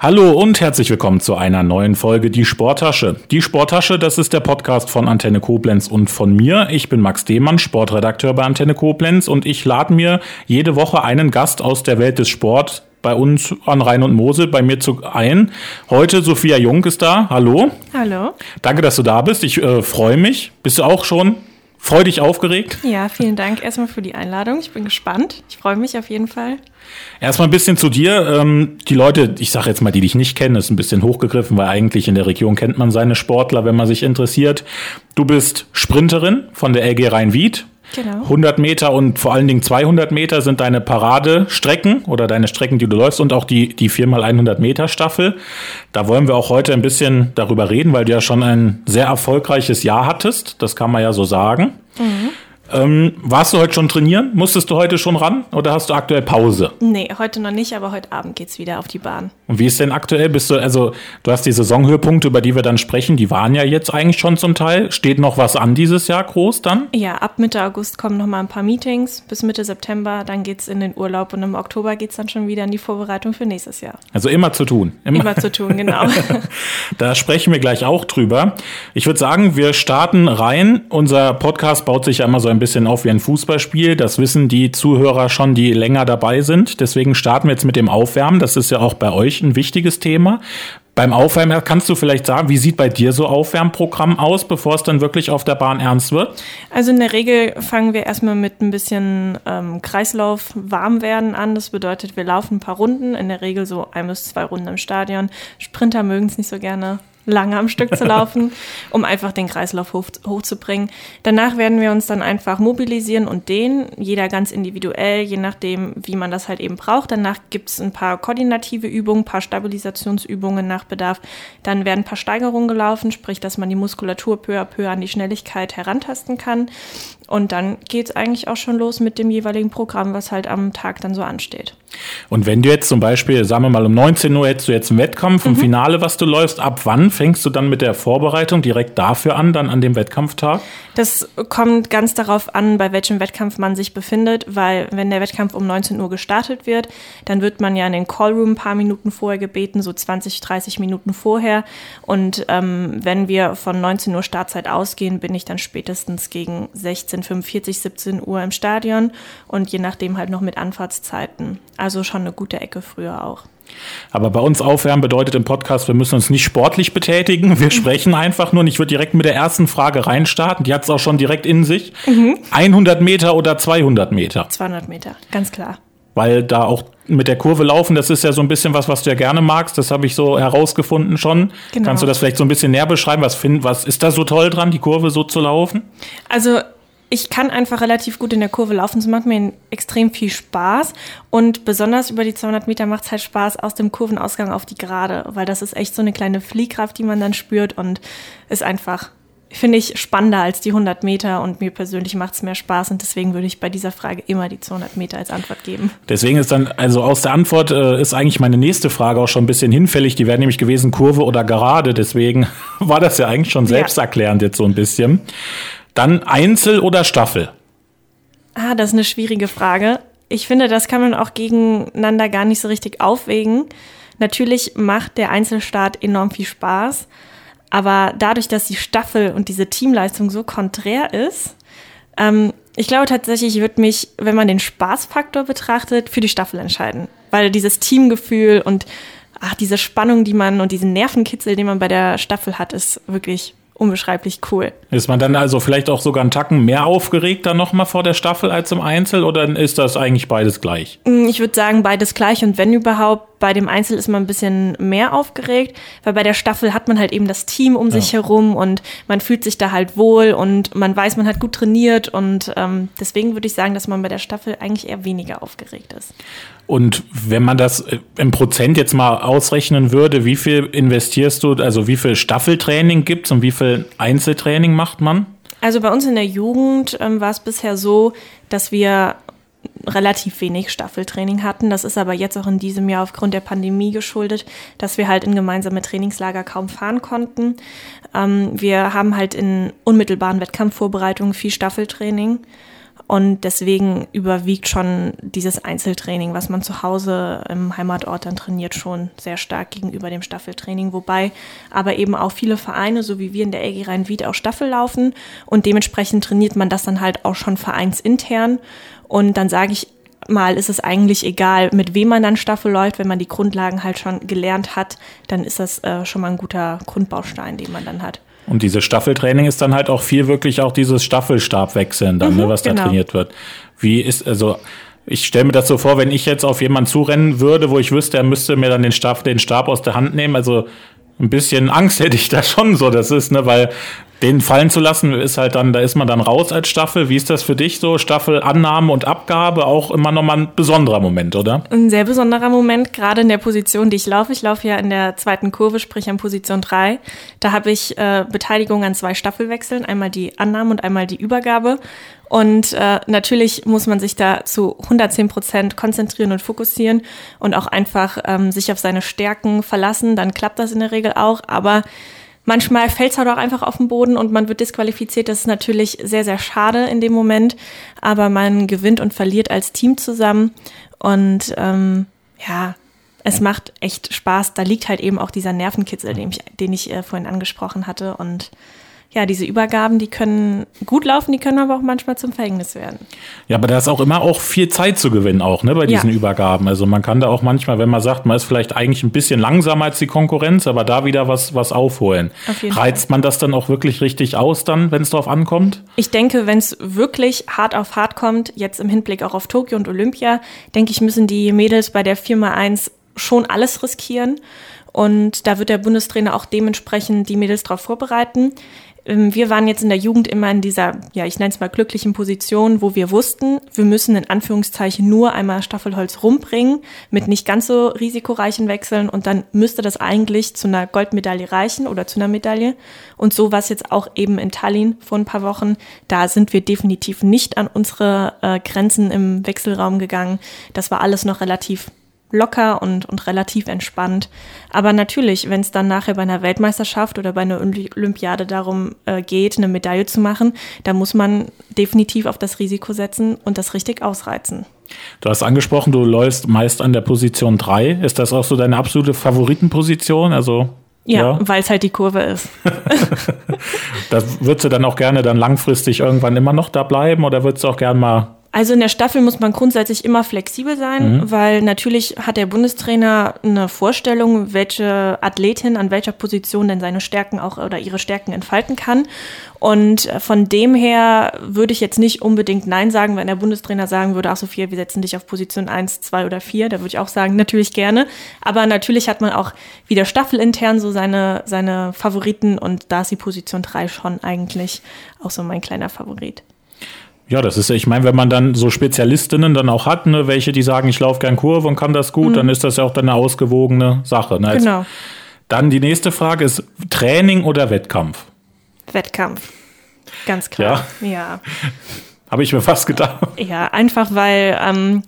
Hallo und herzlich willkommen zu einer neuen Folge Die Sporttasche. Die Sporttasche, das ist der Podcast von Antenne Koblenz und von mir. Ich bin Max Demann, Sportredakteur bei Antenne Koblenz und ich lade mir jede Woche einen Gast aus der Welt des Sports bei uns an Rhein und Mosel bei mir zu ein. Heute Sophia Jung ist da. Hallo. Hallo. Danke, dass du da bist. Ich äh, freue mich. Bist du auch schon freudig aufgeregt? Ja, vielen Dank erstmal für die Einladung. Ich bin gespannt. Ich freue mich auf jeden Fall. Erstmal ein bisschen zu dir. Ähm, die Leute, ich sage jetzt mal, die dich nicht kennen, ist ein bisschen hochgegriffen, weil eigentlich in der Region kennt man seine Sportler, wenn man sich interessiert. Du bist Sprinterin von der LG Rhein-Wied. Genau. 100 Meter und vor allen Dingen 200 Meter sind deine Paradestrecken oder deine Strecken, die du läufst und auch die, die 4x100 Meter Staffel. Da wollen wir auch heute ein bisschen darüber reden, weil du ja schon ein sehr erfolgreiches Jahr hattest. Das kann man ja so sagen. Mhm. Ähm, warst du heute schon trainieren? Musstest du heute schon ran oder hast du aktuell Pause? Nee, heute noch nicht, aber heute Abend geht's wieder auf die Bahn. Und wie ist denn aktuell? Bist du, also du hast die Saisonhöhepunkte, über die wir dann sprechen, die waren ja jetzt eigentlich schon zum Teil. Steht noch was an dieses Jahr groß dann? Ja, ab Mitte August kommen noch mal ein paar Meetings bis Mitte September, dann geht's in den Urlaub und im Oktober geht's dann schon wieder in die Vorbereitung für nächstes Jahr. Also immer zu tun. Immer, immer zu tun, genau. da sprechen wir gleich auch drüber. Ich würde sagen, wir starten rein. Unser Podcast baut sich ja immer so ein ein bisschen auf wie ein Fußballspiel. Das wissen die Zuhörer schon, die länger dabei sind. Deswegen starten wir jetzt mit dem Aufwärmen. Das ist ja auch bei euch ein wichtiges Thema. Beim Aufwärmen kannst du vielleicht sagen, wie sieht bei dir so Aufwärmprogramm aus, bevor es dann wirklich auf der Bahn ernst wird? Also in der Regel fangen wir erstmal mit ein bisschen ähm, Kreislauf warm werden an. Das bedeutet, wir laufen ein paar Runden, in der Regel so ein bis zwei Runden im Stadion. Sprinter mögen es nicht so gerne lange am Stück zu laufen, um einfach den Kreislauf hoch, hochzubringen. Danach werden wir uns dann einfach mobilisieren und dehnen, jeder ganz individuell, je nachdem, wie man das halt eben braucht. Danach gibt es ein paar koordinative Übungen, ein paar Stabilisationsübungen nach Bedarf. Dann werden ein paar Steigerungen gelaufen, sprich, dass man die Muskulatur peu à peu an die Schnelligkeit herantasten kann. Und dann geht es eigentlich auch schon los mit dem jeweiligen Programm, was halt am Tag dann so ansteht. Und wenn du jetzt zum Beispiel, sagen wir mal, um 19 Uhr hättest du jetzt einen Wettkampf, ein mhm. Finale, was du läufst, ab wann fängst du dann mit der Vorbereitung direkt dafür an, dann an dem Wettkampftag? Das kommt ganz darauf an, bei welchem Wettkampf man sich befindet, weil wenn der Wettkampf um 19 Uhr gestartet wird, dann wird man ja in den Callroom ein paar Minuten vorher gebeten, so 20, 30 Minuten vorher. Und ähm, wenn wir von 19 Uhr Startzeit ausgehen, bin ich dann spätestens gegen 16, 45, 17 Uhr im Stadion und je nachdem halt noch mit Anfahrtszeiten. Also schon eine gute Ecke früher auch. Aber bei uns aufwärmen bedeutet im Podcast, wir müssen uns nicht sportlich betätigen. Wir sprechen einfach nur. Und ich würde direkt mit der ersten Frage reinstarten. Die hat es auch schon direkt in sich. Mhm. 100 Meter oder 200 Meter? 200 Meter, ganz klar. Weil da auch mit der Kurve laufen, das ist ja so ein bisschen was, was du ja gerne magst. Das habe ich so herausgefunden schon. Genau. Kannst du das vielleicht so ein bisschen näher beschreiben? Was, find, was ist da so toll dran, die Kurve so zu laufen? Also ich kann einfach relativ gut in der Kurve laufen. Es macht mir extrem viel Spaß. Und besonders über die 200 Meter macht es halt Spaß aus dem Kurvenausgang auf die Gerade, weil das ist echt so eine kleine Fliehkraft, die man dann spürt und ist einfach, finde ich, spannender als die 100 Meter. Und mir persönlich macht es mehr Spaß. Und deswegen würde ich bei dieser Frage immer die 200 Meter als Antwort geben. Deswegen ist dann, also aus der Antwort äh, ist eigentlich meine nächste Frage auch schon ein bisschen hinfällig. Die wäre nämlich gewesen, Kurve oder Gerade. Deswegen war das ja eigentlich schon selbsterklärend ja. jetzt so ein bisschen. Dann Einzel oder Staffel? Ah, das ist eine schwierige Frage. Ich finde, das kann man auch gegeneinander gar nicht so richtig aufwägen. Natürlich macht der Einzelstart enorm viel Spaß, aber dadurch, dass die Staffel und diese Teamleistung so konträr ist, ähm, ich glaube tatsächlich, ich würde mich, wenn man den Spaßfaktor betrachtet, für die Staffel entscheiden. Weil dieses Teamgefühl und ach, diese Spannung, die man und diesen Nervenkitzel, den man bei der Staffel hat, ist wirklich unbeschreiblich cool. Ist man dann also vielleicht auch sogar einen Tacken mehr aufgeregt dann nochmal vor der Staffel als im Einzel oder ist das eigentlich beides gleich? Mm, ich würde sagen beides gleich und wenn überhaupt, bei dem Einzel ist man ein bisschen mehr aufgeregt, weil bei der Staffel hat man halt eben das Team um ja. sich herum und man fühlt sich da halt wohl und man weiß, man hat gut trainiert und ähm, deswegen würde ich sagen, dass man bei der Staffel eigentlich eher weniger aufgeregt ist. Und wenn man das äh, im Prozent jetzt mal ausrechnen würde, wie viel investierst du, also wie viel Staffeltraining gibt es und wie viel Einzeltraining macht man? Also bei uns in der Jugend ähm, war es bisher so, dass wir relativ wenig Staffeltraining hatten. Das ist aber jetzt auch in diesem Jahr aufgrund der Pandemie geschuldet, dass wir halt in gemeinsame Trainingslager kaum fahren konnten. Ähm, wir haben halt in unmittelbaren Wettkampfvorbereitungen viel Staffeltraining Und deswegen überwiegt schon dieses Einzeltraining, was man zu Hause im Heimatort dann trainiert, schon sehr stark gegenüber dem Staffeltraining. Wobei aber eben auch viele Vereine, so wie wir in der LG Rhein-Wied, auch Staffel laufen. Und dementsprechend trainiert man das dann halt auch schon vereinsintern. Und dann sage ich mal, ist es eigentlich egal, mit wem man dann Staffel läuft. Wenn man die Grundlagen halt schon gelernt hat, dann ist das äh, schon mal ein guter Grundbaustein, den man dann hat. Und dieses Staffeltraining ist dann halt auch viel wirklich auch dieses Staffelstabwechseln dann, ne, mhm, ne, was da genau. trainiert wird. Wie ist, also ich stelle mir das so vor, wenn ich jetzt auf jemanden zurennen würde, wo ich wüsste, er müsste mir dann den Stab, den Stab aus der Hand nehmen, also ein bisschen Angst hätte ich da schon so, das ist, ne, weil den fallen zu lassen ist halt dann, da ist man dann raus als Staffel. Wie ist das für dich so? Staffel Annahme und Abgabe auch immer nochmal ein besonderer Moment, oder? Ein sehr besonderer Moment, gerade in der Position, die ich laufe. Ich laufe ja in der zweiten Kurve, sprich an Position 3. Da habe ich äh, Beteiligung an zwei Staffelwechseln, einmal die Annahme und einmal die Übergabe. Und äh, natürlich muss man sich da zu 110 Prozent konzentrieren und fokussieren und auch einfach ähm, sich auf seine Stärken verlassen. Dann klappt das in der Regel auch. Aber Manchmal fällt es halt auch einfach auf den Boden und man wird disqualifiziert. Das ist natürlich sehr, sehr schade in dem Moment. Aber man gewinnt und verliert als Team zusammen. Und ähm, ja, es macht echt Spaß. Da liegt halt eben auch dieser Nervenkitzel, den ich, den ich äh, vorhin angesprochen hatte. Und ja, diese Übergaben, die können gut laufen, die können aber auch manchmal zum Verhängnis werden. Ja, aber da ist auch immer auch viel Zeit zu gewinnen, auch ne, bei diesen ja. Übergaben. Also man kann da auch manchmal, wenn man sagt, man ist vielleicht eigentlich ein bisschen langsamer als die Konkurrenz, aber da wieder was, was aufholen. Auf Reizt Fall. man das dann auch wirklich richtig aus, dann, wenn es darauf ankommt? Ich denke, wenn es wirklich hart auf hart kommt, jetzt im Hinblick auch auf Tokio und Olympia, denke ich, müssen die Mädels bei der 4x1 schon alles riskieren. Und da wird der Bundestrainer auch dementsprechend die Mädels darauf vorbereiten. Ähm, wir waren jetzt in der Jugend immer in dieser, ja, ich nenne es mal glücklichen Position, wo wir wussten, wir müssen in Anführungszeichen nur einmal Staffelholz rumbringen mit nicht ganz so risikoreichen Wechseln und dann müsste das eigentlich zu einer Goldmedaille reichen oder zu einer Medaille. Und so war es jetzt auch eben in Tallinn vor ein paar Wochen. Da sind wir definitiv nicht an unsere äh, Grenzen im Wechselraum gegangen. Das war alles noch relativ locker und, und relativ entspannt. Aber natürlich, wenn es dann nachher bei einer Weltmeisterschaft oder bei einer Olympiade darum äh, geht, eine Medaille zu machen, da muss man definitiv auf das Risiko setzen und das richtig ausreizen. Du hast angesprochen, du läufst meist an der Position 3. Ist das auch so deine absolute Favoritenposition? Also ja, ja. weil es halt die Kurve ist. da würdest du dann auch gerne dann langfristig irgendwann immer noch da bleiben oder würdest du auch gerne mal also in der Staffel muss man grundsätzlich immer flexibel sein, mhm. weil natürlich hat der Bundestrainer eine Vorstellung, welche Athletin an welcher Position denn seine Stärken auch oder ihre Stärken entfalten kann. Und von dem her würde ich jetzt nicht unbedingt Nein sagen, wenn der Bundestrainer sagen würde, ach Sophia, wir setzen dich auf Position 1, 2 oder 4. Da würde ich auch sagen, natürlich gerne. Aber natürlich hat man auch wieder staffelintern so seine, seine Favoriten und da ist die Position 3 schon eigentlich auch so mein kleiner Favorit. Ja, das ist, ich meine, wenn man dann so Spezialistinnen dann auch hat, ne, welche, die sagen, ich laufe gern Kurve und kann das gut, mhm. dann ist das ja auch dann eine ausgewogene Sache. Ne? Genau. Dann die nächste Frage ist Training oder Wettkampf? Wettkampf. Ganz klar. Ja. ja. Habe ich mir fast gedacht. Ja, einfach weil ähm,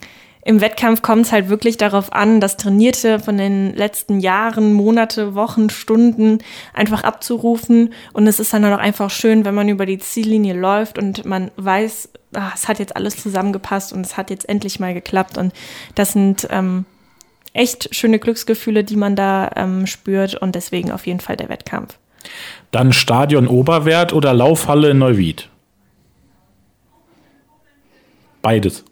im Wettkampf kommt es halt wirklich darauf an, das Trainierte von den letzten Jahren, Monate, Wochen, Stunden einfach abzurufen. Und es ist dann auch einfach schön, wenn man über die Ziellinie läuft und man weiß, ach, es hat jetzt alles zusammengepasst und es hat jetzt endlich mal geklappt. Und das sind ähm, echt schöne Glücksgefühle, die man da ähm, spürt. Und deswegen auf jeden Fall der Wettkampf. Dann Stadion Oberwert oder Laufhalle in Neuwied? Beides.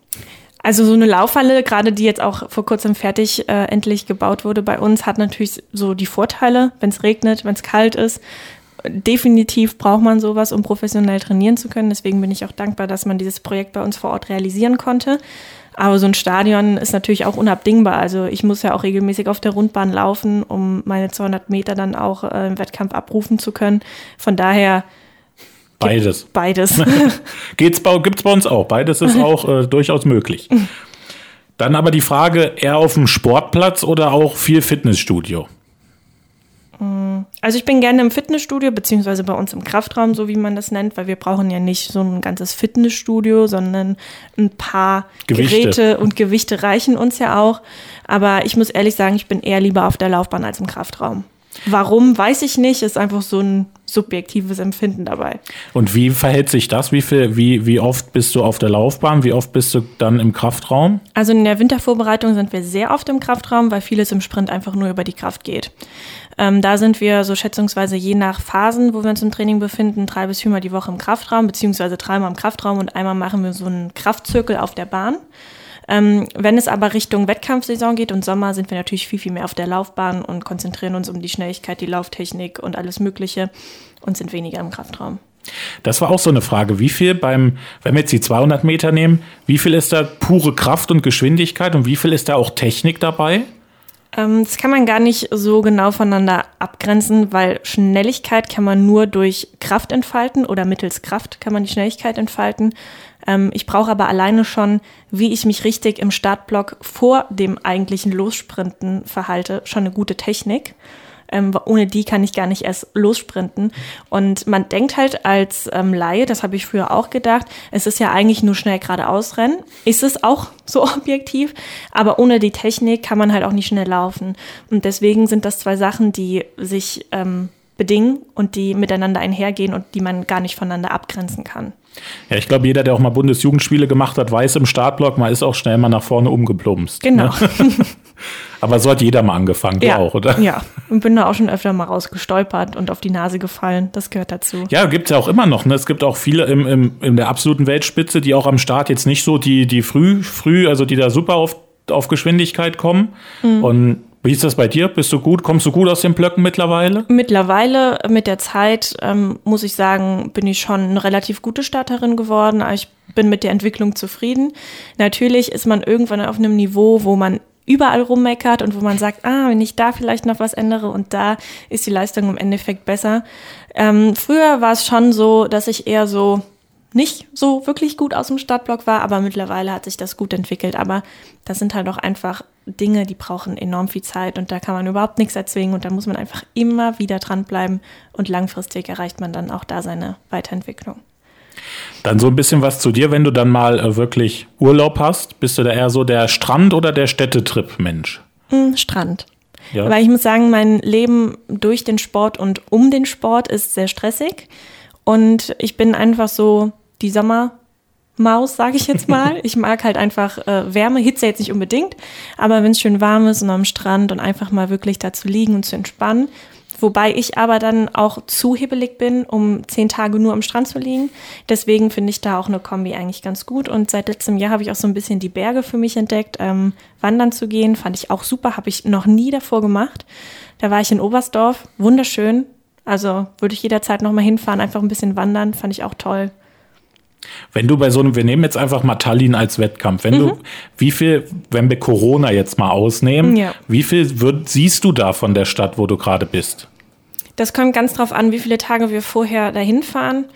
Also so eine Laufhalle, gerade die jetzt auch vor kurzem fertig äh, endlich gebaut wurde bei uns, hat natürlich so die Vorteile, wenn es regnet, wenn es kalt ist. Definitiv braucht man sowas, um professionell trainieren zu können. Deswegen bin ich auch dankbar, dass man dieses Projekt bei uns vor Ort realisieren konnte. Aber so ein Stadion ist natürlich auch unabdingbar. Also ich muss ja auch regelmäßig auf der Rundbahn laufen, um meine 200 Meter dann auch äh, im Wettkampf abrufen zu können. Von daher Beides. Beides. Geht's bei, gibt's bei uns auch. Beides ist auch äh, durchaus möglich. Dann aber die Frage, eher auf dem Sportplatz oder auch viel Fitnessstudio? Also ich bin gerne im Fitnessstudio, beziehungsweise bei uns im Kraftraum, so wie man das nennt, weil wir brauchen ja nicht so ein ganzes Fitnessstudio, sondern ein paar Gewichte. Geräte und Gewichte reichen uns ja auch. Aber ich muss ehrlich sagen, ich bin eher lieber auf der Laufbahn als im Kraftraum. Warum, weiß ich nicht. Ist einfach so ein subjektives Empfinden dabei. Und wie verhält sich das? Wie, viel, wie, wie oft bist du auf der Laufbahn? Wie oft bist du dann im Kraftraum? Also in der Wintervorbereitung sind wir sehr oft im Kraftraum, weil vieles im Sprint einfach nur über die Kraft geht. Ähm, da sind wir so schätzungsweise je nach Phasen, wo wir uns im Training befinden, drei bis viermal die Woche im Kraftraum, beziehungsweise dreimal im Kraftraum und einmal machen wir so einen Kraftzirkel auf der Bahn. Ähm, wenn es aber Richtung Wettkampfsaison geht und Sommer, sind wir natürlich viel, viel mehr auf der Laufbahn und konzentrieren uns um die Schnelligkeit, die Lauftechnik und alles Mögliche und sind weniger im Kraftraum. Das war auch so eine Frage. Wie viel beim, wenn wir jetzt die 200 Meter nehmen, wie viel ist da pure Kraft und Geschwindigkeit und wie viel ist da auch Technik dabei? Ähm, das kann man gar nicht so genau voneinander abgrenzen, weil Schnelligkeit kann man nur durch Kraft entfalten oder mittels Kraft kann man die Schnelligkeit entfalten. Ähm, ich brauche aber alleine schon, wie ich mich richtig im Startblock vor dem eigentlichen Lossprinten verhalte, schon eine gute Technik. Ähm, ohne die kann ich gar nicht erst lossprinten. Und man denkt halt als ähm, Laie, das habe ich früher auch gedacht, es ist ja eigentlich nur schnell geradeaus rennen. Ist es auch so objektiv, aber ohne die Technik kann man halt auch nicht schnell laufen. Und deswegen sind das zwei Sachen, die sich ähm, bedingen und die miteinander einhergehen und die man gar nicht voneinander abgrenzen kann. Ja, ich glaube, jeder, der auch mal Bundesjugendspiele gemacht hat, weiß im Startblock, man ist auch schnell mal nach vorne umgeplumpst. Genau. Ne? Aber so hat jeder mal angefangen, ja, du auch, oder? Ja, und bin da auch schon öfter mal rausgestolpert und auf die Nase gefallen. Das gehört dazu. Ja, gibt es ja auch immer noch. Ne? Es gibt auch viele im, im, in der absoluten Weltspitze, die auch am Start jetzt nicht so die, die früh, früh, also die da super auf, auf Geschwindigkeit kommen. Mhm. Und wie ist das bei dir? Bist du gut? Kommst du gut aus den Blöcken mittlerweile? Mittlerweile, mit der Zeit, ähm, muss ich sagen, bin ich schon eine relativ gute Starterin geworden. Ich bin mit der Entwicklung zufrieden. Natürlich ist man irgendwann auf einem Niveau, wo man überall rummeckert und wo man sagt, ah, wenn ich da vielleicht noch was ändere und da ist die Leistung im Endeffekt besser. Ähm, früher war es schon so, dass ich eher so nicht so wirklich gut aus dem Startblock war, aber mittlerweile hat sich das gut entwickelt. Aber das sind halt auch einfach Dinge, die brauchen enorm viel Zeit und da kann man überhaupt nichts erzwingen und da muss man einfach immer wieder dranbleiben und langfristig erreicht man dann auch da seine Weiterentwicklung. Dann so ein bisschen was zu dir, wenn du dann mal äh, wirklich Urlaub hast. Bist du da eher so der Strand- oder der Städtetrip-Mensch? Mm, Strand. Ja. Weil ich muss sagen, mein Leben durch den Sport und um den Sport ist sehr stressig. Und ich bin einfach so die Sommermaus, sage ich jetzt mal. Ich mag halt einfach äh, Wärme, Hitze jetzt nicht unbedingt, aber wenn es schön warm ist und am Strand und einfach mal wirklich da zu liegen und zu entspannen. Wobei ich aber dann auch zu hibbelig bin, um zehn Tage nur am Strand zu liegen. Deswegen finde ich da auch eine Kombi eigentlich ganz gut. Und seit letztem Jahr habe ich auch so ein bisschen die Berge für mich entdeckt. Ähm, wandern zu gehen, fand ich auch super, habe ich noch nie davor gemacht. Da war ich in Oberstdorf, wunderschön. Also würde ich jederzeit nochmal hinfahren, einfach ein bisschen wandern, fand ich auch toll. Wenn du bei so einem, wir nehmen jetzt einfach mal Tallinn als Wettkampf, wenn mhm. du, wie viel, wenn wir Corona jetzt mal ausnehmen, ja. wie viel wird, siehst du da von der Stadt, wo du gerade bist? Das kommt ganz drauf an, wie viele Tage wir vorher dahin fahren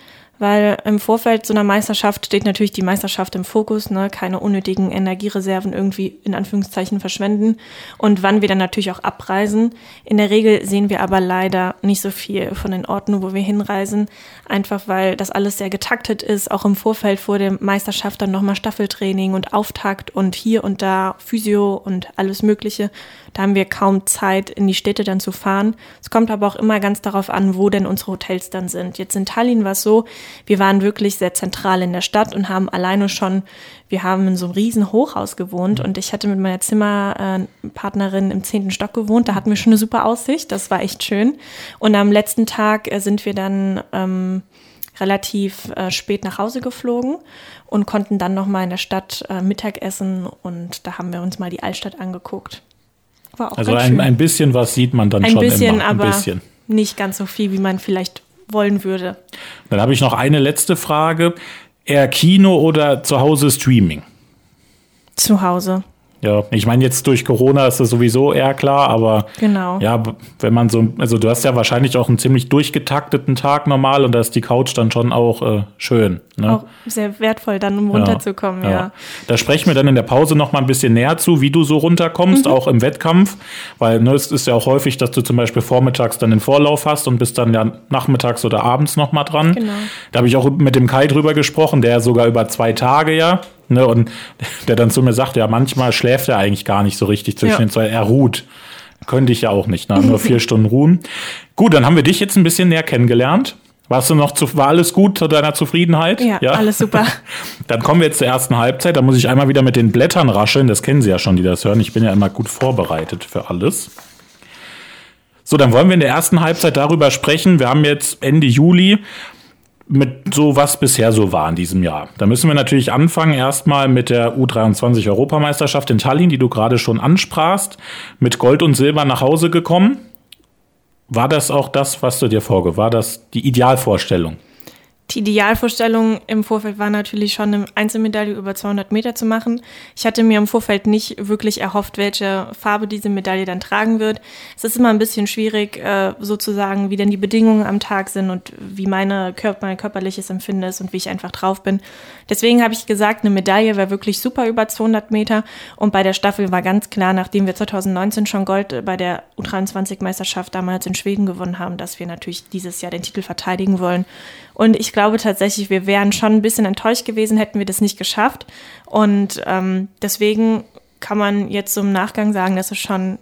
weil im Vorfeld so einer Meisterschaft steht natürlich die Meisterschaft im Fokus, ne? keine unnötigen Energiereserven irgendwie in Anführungszeichen verschwenden und wann wir dann natürlich auch abreisen. In der Regel sehen wir aber leider nicht so viel von den Orten, wo wir hinreisen, einfach weil das alles sehr getaktet ist, auch im Vorfeld vor der Meisterschaft dann nochmal Staffeltraining und Auftakt und hier und da Physio und alles Mögliche. Da haben wir kaum Zeit, in die Städte dann zu fahren. Es kommt aber auch immer ganz darauf an, wo denn unsere Hotels dann sind. Jetzt in Tallinn war es so, wir waren wirklich sehr zentral in der Stadt und haben alleine schon, wir haben in so einem riesen Hochhaus gewohnt und ich hatte mit meiner Zimmerpartnerin im zehnten Stock gewohnt. Da hatten wir schon eine super Aussicht. Das war echt schön. Und am letzten Tag äh, sind wir dann ähm, relativ äh, spät nach Hause geflogen und konnten dann noch mal in der Stadt äh, Mittag essen und da haben wir uns mal die Altstadt angeguckt. Also ein, ein, bisschen was sieht man dann ein schon bisschen, immer. Ein aber bisschen. nicht ganz so viel, wie man vielleicht wollen würde. Dann habe ich noch eine letzte Frage. Eher Kino oder zu Hause Streaming? Zu Hause. Ja, ich meine, jetzt durch Corona ist das sowieso eher klar, aber genau. ja, wenn man so, also du hast ja wahrscheinlich auch einen ziemlich durchgetakteten Tag normal und da ist die Couch dann schon auch äh, schön. Ne? Auch sehr wertvoll, dann um runterzukommen, ja. ja. Da sprechen wir dann in der Pause noch mal ein bisschen näher zu, wie du so runterkommst, mhm. auch im Wettkampf, weil ne, es ist ja auch häufig, dass du zum Beispiel vormittags dann den Vorlauf hast und bist dann ja nachmittags oder abends noch mal dran. Genau. Da habe ich auch mit dem Kai drüber gesprochen, der sogar über zwei Tage ja Ne, und der dann zu mir sagt, ja, manchmal schläft er eigentlich gar nicht so richtig zwischen ja. den zwei, er ruht. Könnte ich ja auch nicht, ne? nur vier Stunden ruhen. Gut, dann haben wir dich jetzt ein bisschen näher kennengelernt. Warst du noch zu, war alles gut zu deiner Zufriedenheit? Ja, ja, alles super. Dann kommen wir jetzt zur ersten Halbzeit. Da muss ich einmal wieder mit den Blättern rascheln. Das kennen Sie ja schon, die das hören. Ich bin ja immer gut vorbereitet für alles. So, dann wollen wir in der ersten Halbzeit darüber sprechen. Wir haben jetzt Ende Juli mit so was bisher so war in diesem Jahr. Da müssen wir natürlich anfangen erstmal mit der U23 Europameisterschaft in Tallinn, die du gerade schon ansprachst, mit Gold und Silber nach Hause gekommen. War das auch das, was du dir vorge? War das die Idealvorstellung? Die Idealvorstellung im Vorfeld war natürlich schon eine Einzelmedaille über 200 Meter zu machen. Ich hatte mir im Vorfeld nicht wirklich erhofft, welche Farbe diese Medaille dann tragen wird. Es ist immer ein bisschen schwierig, äh, sozusagen, wie denn die Bedingungen am Tag sind und wie meine Körper, mein körperliches Empfinden ist und wie ich einfach drauf bin. Deswegen habe ich gesagt, eine Medaille wäre wirklich super über 200 Meter. Und bei der Staffel war ganz klar, nachdem wir 2019 schon Gold bei der U23-Meisterschaft damals in Schweden gewonnen haben, dass wir natürlich dieses Jahr den Titel verteidigen wollen. Und ich glaube tatsächlich, wir wären schon ein bisschen enttäuscht gewesen, hätten wir das nicht geschafft. Und ähm, deswegen kann man jetzt so im Nachgang sagen, dass es schon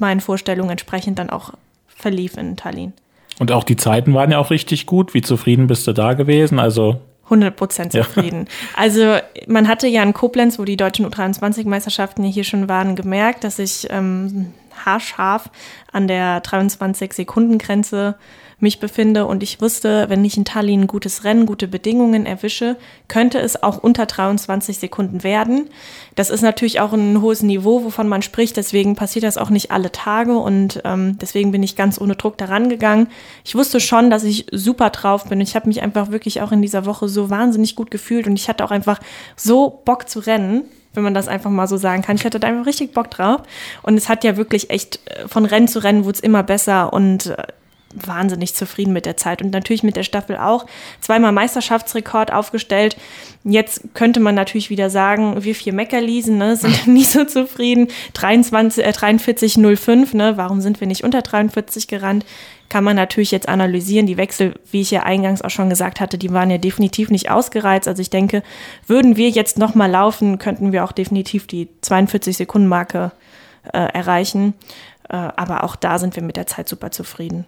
meinen Vorstellungen entsprechend dann auch verlief in Tallinn. Und auch die Zeiten waren ja auch richtig gut. Wie zufrieden bist du da gewesen? Also 100 Prozent zufrieden. Ja. Also man hatte ja in Koblenz, wo die deutschen U23-Meisterschaften hier schon waren, gemerkt, dass ich ähm, haarscharf an der 23-Sekunden-Grenze mich befinde und ich wusste, wenn ich in Tallinn ein gutes Rennen, gute Bedingungen erwische, könnte es auch unter 23 Sekunden werden. Das ist natürlich auch ein hohes Niveau, wovon man spricht, deswegen passiert das auch nicht alle Tage und ähm, deswegen bin ich ganz ohne Druck daran gegangen. Ich wusste schon, dass ich super drauf bin. Ich habe mich einfach wirklich auch in dieser Woche so wahnsinnig gut gefühlt und ich hatte auch einfach so Bock zu rennen wenn man das einfach mal so sagen kann. Ich hatte da einfach richtig Bock drauf. Und es hat ja wirklich echt äh, von Rennen zu Rennen wurde es immer besser und äh, wahnsinnig zufrieden mit der Zeit und natürlich mit der Staffel auch. Zweimal Meisterschaftsrekord aufgestellt. Jetzt könnte man natürlich wieder sagen, wir vier Meckerliesen ne, sind nicht so zufrieden. 23, äh, 43,05, ne, warum sind wir nicht unter 43 gerannt? Kann man natürlich jetzt analysieren. Die Wechsel, wie ich ja eingangs auch schon gesagt hatte, die waren ja definitiv nicht ausgereizt. Also ich denke, würden wir jetzt nochmal laufen, könnten wir auch definitiv die 42 Sekunden Marke äh, erreichen. Äh, aber auch da sind wir mit der Zeit super zufrieden.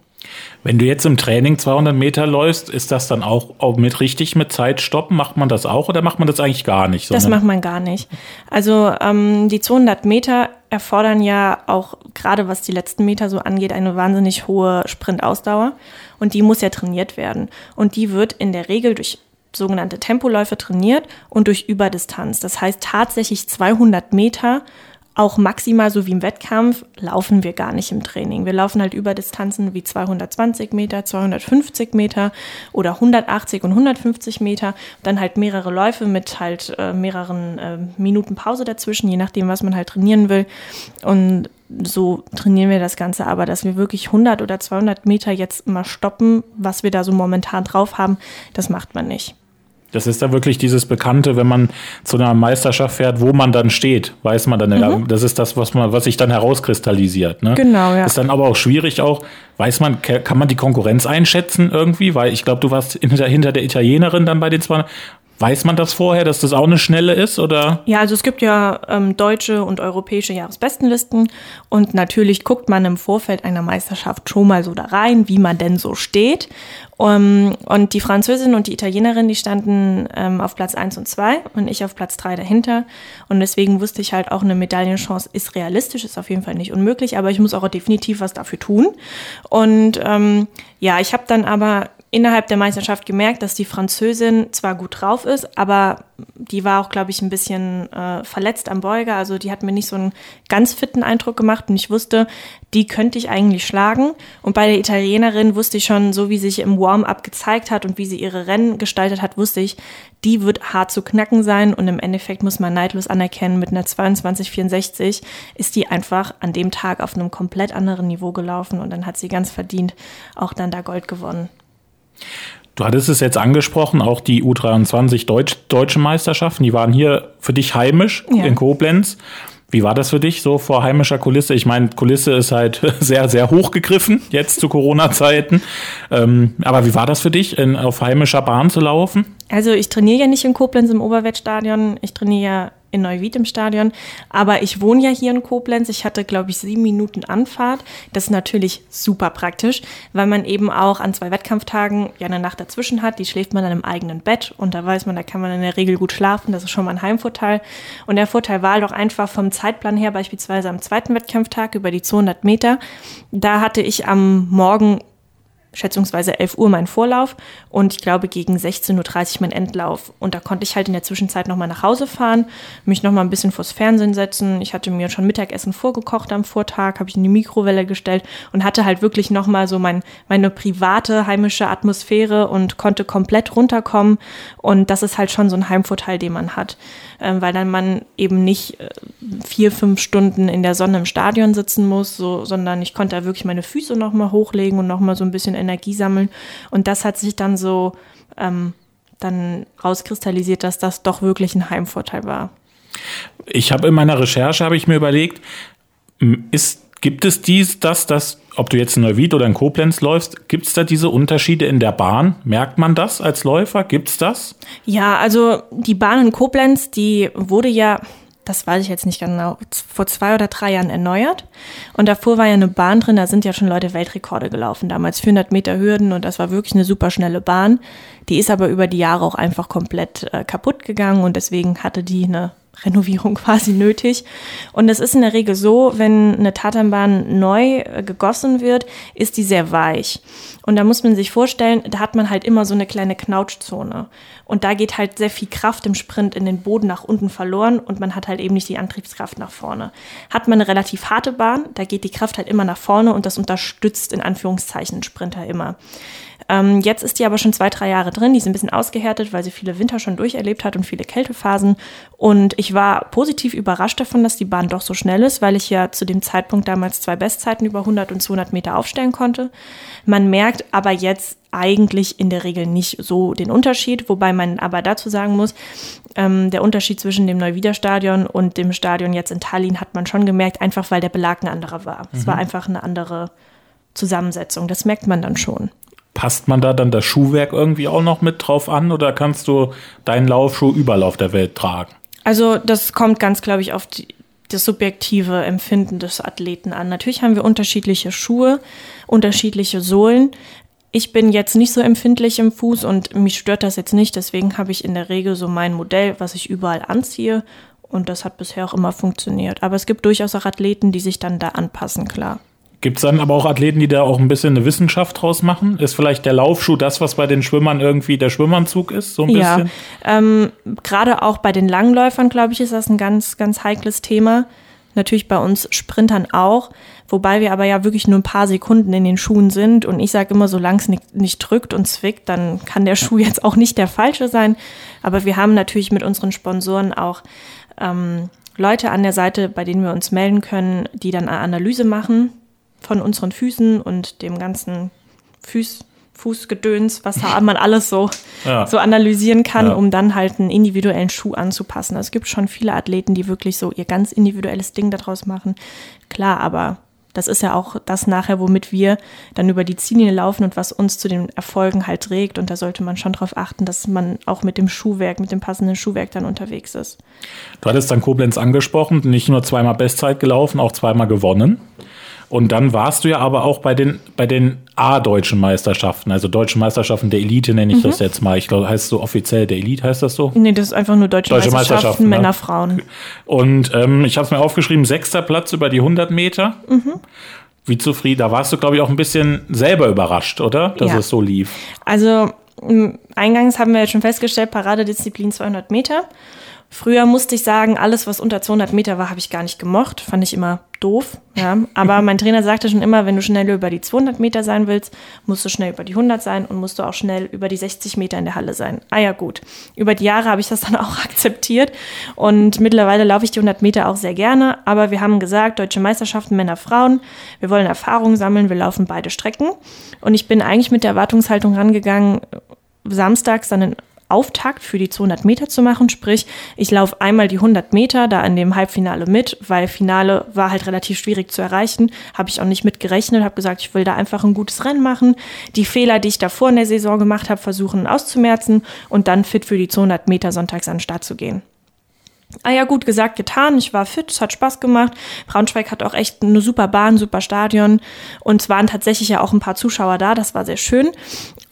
Wenn du jetzt im Training 200 Meter läufst, ist das dann auch mit richtig mit Zeit stoppen? Macht man das auch oder macht man das eigentlich gar nicht? Das macht man gar nicht. Also ähm, die 200 Meter erfordern ja auch gerade was die letzten Meter so angeht eine wahnsinnig hohe Sprintausdauer und die muss ja trainiert werden und die wird in der Regel durch sogenannte Tempoläufe trainiert und durch Überdistanz. Das heißt tatsächlich 200 Meter auch maximal so wie im Wettkampf laufen wir gar nicht im Training. Wir laufen halt über Distanzen wie 220 Meter, 250 Meter oder 180 und 150 Meter. Dann halt mehrere Läufe mit halt äh, mehreren äh, Minuten Pause dazwischen, je nachdem, was man halt trainieren will. Und so trainieren wir das Ganze. Aber dass wir wirklich 100 oder 200 Meter jetzt mal stoppen, was wir da so momentan drauf haben, das macht man nicht. Das ist da wirklich dieses Bekannte, wenn man zu einer Meisterschaft fährt, wo man dann steht, weiß man dann, mhm. das ist das, was man, was sich dann herauskristallisiert. Ne? Genau, ja. Ist dann aber auch schwierig auch, weiß man, kann man die Konkurrenz einschätzen irgendwie? Weil ich glaube, du warst hinter, hinter der Italienerin dann bei den zwei. Weiß man das vorher, dass das auch eine schnelle ist, oder? Ja, also es gibt ja ähm, deutsche und europäische Jahresbestenlisten und natürlich guckt man im Vorfeld einer Meisterschaft schon mal so da rein, wie man denn so steht. Um, ähm, und die Französin und die Italienerin, die standen ähm, auf Platz 1 und 2 und ich auf Platz 3 dahinter. Und deswegen wusste ich halt auch, eine Medaillenchance ist realistisch, ist auf jeden Fall nicht unmöglich, aber ich muss auch definitiv was dafür tun. Und ähm, ja, ich habe dann aber innerhalb der Meisterschaft gemerkt, dass die Französin zwar gut drauf ist, aber die war auch, glaube ich, ein bisschen äh, verletzt am Beuger. Also die hat mir nicht so einen ganz fitten Eindruck gemacht und ich wusste, die könnte ich eigentlich schlagen. Und bei der Italienerin wusste ich schon, so wie sie sich im Warm-up gezeigt hat und wie sie ihre Rennen gestaltet hat, wusste ich, die wird hart zu knacken sein. Und im Endeffekt muss man neidlos anerkennen, mit einer 22,64 ist die einfach an dem Tag auf einem komplett anderen Niveau gelaufen und dann hat sie ganz verdient auch dann da Gold gewonnen. Du hattest es jetzt angesprochen, auch die U23 Deutsch, deutsche Meisterschaften, die waren hier für dich heimisch ja. in Koblenz. Wie war das für dich so vor heimischer Kulisse? Ich meine, Kulisse ist halt sehr, sehr hochgegriffen jetzt zu Corona-Zeiten. Ähm, aber wie war das für dich, in, auf heimischer Bahn zu laufen? Also ich trainiere ja nicht in Koblenz im Oberwettstadion. Ich trainiere ja in Neuwied im Stadion. Aber ich wohne ja hier in Koblenz. Ich hatte, glaube ich, sieben Minuten Anfahrt. Das ist natürlich super praktisch, weil man eben auch an zwei Wettkampftagen ja eine Nacht dazwischen hat. Die schläft man dann im eigenen Bett und da weiß man, da kann man in der Regel gut schlafen. Das ist schon mal ein Heimvorteil. Und der Vorteil war doch einfach vom Zeitplan her, beispielsweise am zweiten Wettkampftag über die 200 Meter. Da hatte ich am Morgen schätzungsweise 11 Uhr mein Vorlauf und ich glaube gegen 16.30 Uhr mein Endlauf. Und da konnte ich halt in der Zwischenzeit nochmal nach Hause fahren, mich nochmal ein bisschen vors Fernsehen setzen. Ich hatte mir schon Mittagessen vorgekocht am Vortag, habe ich in die Mikrowelle gestellt und hatte halt wirklich nochmal so mein, meine private heimische Atmosphäre und konnte komplett runterkommen. Und das ist halt schon so ein Heimvorteil, den man hat, weil dann man eben nicht äh, vier, fünf Stunden in der Sonne im Stadion sitzen muss, so, sondern ich konnte da wirklich meine Füße nochmal hochlegen und nochmal so ein bisschen Energie sammeln. Und das hat sich dann so ähm, dann rauskristallisiert, dass das doch wirklich ein Heimvorteil war. Ich habe in meiner Recherche habe ich mir überlegt, ist Gibt es dies, das, das, ob du jetzt in Neuwied oder in Koblenz läufst, gibt es da diese Unterschiede in der Bahn? Merkt man das als Läufer? Gibt es das? Ja, also die Bahn in Koblenz, die wurde ja, das weiß ich jetzt nicht genau, vor zwei oder drei Jahren erneuert. Und davor war ja eine Bahn drin, da sind ja schon Leute Weltrekorde gelaufen, damals 400 Meter Hürden und das war wirklich eine super schnelle Bahn. Die ist aber über die Jahre auch einfach komplett äh, kaputt gegangen und deswegen hatte die eine Renovierung quasi nötig. Und es ist in der Regel so, wenn eine Tatanbahn neu äh, gegossen wird, ist die sehr weich. Und da muss man sich vorstellen, da hat man halt immer so eine kleine Knautschzone. Und da geht halt sehr viel Kraft im Sprint in den Boden nach unten verloren und man hat halt eben nicht die Antriebskraft nach vorne. Hat man eine relativ harte Bahn, da geht die Kraft halt immer nach vorne und das unterstützt in Anführungszeichen Sprinter immer. Ähm, jetzt ist die aber schon zwei, drei Jahre drin. Die ist ein bisschen ausgehärtet, weil sie viele Winter schon durcherlebt hat und viele Kältephasen. Und ich war positiv überrascht davon, dass die Bahn doch so schnell ist, weil ich ja zu dem Zeitpunkt damals zwei Bestzeiten über 100 und 200 Meter aufstellen konnte. Man merkt aber jetzt eigentlich in der Regel nicht so den Unterschied, wobei man aber dazu sagen muss, ähm, der Unterschied zwischen dem Neuwieder Stadion und dem Stadion jetzt in Tallinn hat man schon gemerkt, einfach weil der Belag ein anderer war. Mhm. Es war einfach eine andere Zusammensetzung. Das merkt man dann schon. Passt man da dann das Schuhwerk irgendwie auch noch mit drauf an oder kannst du deinen Laufschuh überall auf der Welt tragen? Also das kommt ganz, glaube ich, auf die, das subjektive Empfinden des Athleten an. Natürlich haben wir unterschiedliche Schuhe, unterschiedliche Sohlen. Ich bin jetzt nicht so empfindlich im Fuß und mich stört das jetzt nicht. Deswegen habe ich in der Regel so mein Modell, was ich überall anziehe. Und das hat bisher auch immer funktioniert. Aber es gibt durchaus auch Athleten, die sich dann da anpassen, klar. Gibt es dann aber auch Athleten, die da auch ein bisschen eine Wissenschaft draus machen? Ist vielleicht der Laufschuh das, was bei den Schwimmern irgendwie der Schwimmanzug ist, so ein ja, bisschen? Ähm, Gerade auch bei den Langläufern, glaube ich, ist das ein ganz, ganz heikles Thema. Natürlich bei uns Sprintern auch, wobei wir aber ja wirklich nur ein paar Sekunden in den Schuhen sind. Und ich sage immer, solange es nicht, nicht drückt und zwickt, dann kann der Schuh jetzt auch nicht der falsche sein. Aber wir haben natürlich mit unseren Sponsoren auch ähm, Leute an der Seite, bei denen wir uns melden können, die dann eine Analyse machen von unseren Füßen und dem ganzen Fuß, Fußgedöns, was man alles so, ja. so analysieren kann, ja. um dann halt einen individuellen Schuh anzupassen. Also es gibt schon viele Athleten, die wirklich so ihr ganz individuelles Ding daraus machen. Klar, aber das ist ja auch das nachher, womit wir dann über die Ziellinie laufen und was uns zu den Erfolgen halt trägt. Und da sollte man schon darauf achten, dass man auch mit dem Schuhwerk, mit dem passenden Schuhwerk dann unterwegs ist. Du hattest dann Koblenz angesprochen, nicht nur zweimal Bestzeit gelaufen, auch zweimal gewonnen. Und dann warst du ja aber auch bei den, bei den A-deutschen Meisterschaften, also deutschen Meisterschaften der Elite nenne ich mhm. das jetzt mal. Ich glaube, heißt so offiziell der Elite, heißt das so? Nee, das ist einfach nur deutsche, deutsche Meisterschaften, Meisterschaften Männer, ne? Frauen. Und ähm, ich habe es mir aufgeschrieben, sechster Platz über die 100 Meter. Mhm. Wie zufrieden, da warst du, glaube ich, auch ein bisschen selber überrascht, oder? Dass ja. es so lief. Also eingangs haben wir jetzt schon festgestellt, Paradedisziplin 200 Meter. Früher musste ich sagen, alles, was unter 200 Meter war, habe ich gar nicht gemocht. Fand ich immer doof. Ja. Aber mein Trainer sagte schon immer, wenn du schnell über die 200 Meter sein willst, musst du schnell über die 100 sein und musst du auch schnell über die 60 Meter in der Halle sein. Ah ja, gut. Über die Jahre habe ich das dann auch akzeptiert und mittlerweile laufe ich die 100 Meter auch sehr gerne. Aber wir haben gesagt, deutsche Meisterschaften Männer, Frauen. Wir wollen Erfahrung sammeln. Wir laufen beide Strecken. Und ich bin eigentlich mit der Erwartungshaltung rangegangen, samstags dann in Auftakt für die 200 Meter zu machen. Sprich, ich laufe einmal die 100 Meter da in dem Halbfinale mit, weil Finale war halt relativ schwierig zu erreichen. Habe ich auch nicht mit gerechnet, habe gesagt, ich will da einfach ein gutes Rennen machen. Die Fehler, die ich davor in der Saison gemacht habe, versuchen auszumerzen und dann fit für die 200 Meter sonntags an den Start zu gehen. Ah ja, gut gesagt, getan. Ich war fit, es hat Spaß gemacht. Braunschweig hat auch echt eine super Bahn, super Stadion. Und es waren tatsächlich ja auch ein paar Zuschauer da, das war sehr schön.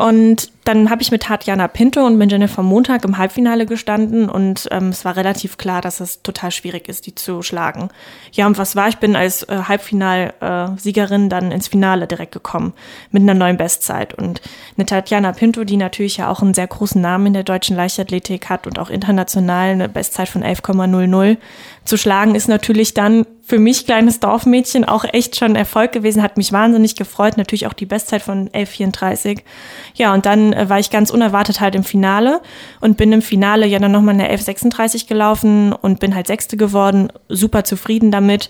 Und dann habe ich mit Tatjana Pinto und mit Jennifer Montag im Halbfinale gestanden und ähm, es war relativ klar, dass es total schwierig ist, die zu schlagen. Ja, und was war? Ich bin als äh, Halbfinalsiegerin dann ins Finale direkt gekommen mit einer neuen Bestzeit. Und eine Tatjana Pinto, die natürlich ja auch einen sehr großen Namen in der deutschen Leichtathletik hat und auch international eine Bestzeit von 11,00 zu schlagen, ist natürlich dann für mich, kleines Dorfmädchen, auch echt schon Erfolg gewesen, hat mich wahnsinnig gefreut. Natürlich auch die Bestzeit von 11,34. Ja, und dann äh, war ich ganz unerwartet halt im Finale und bin im Finale ja dann nochmal eine 11,36 gelaufen und bin halt Sechste geworden. Super zufrieden damit.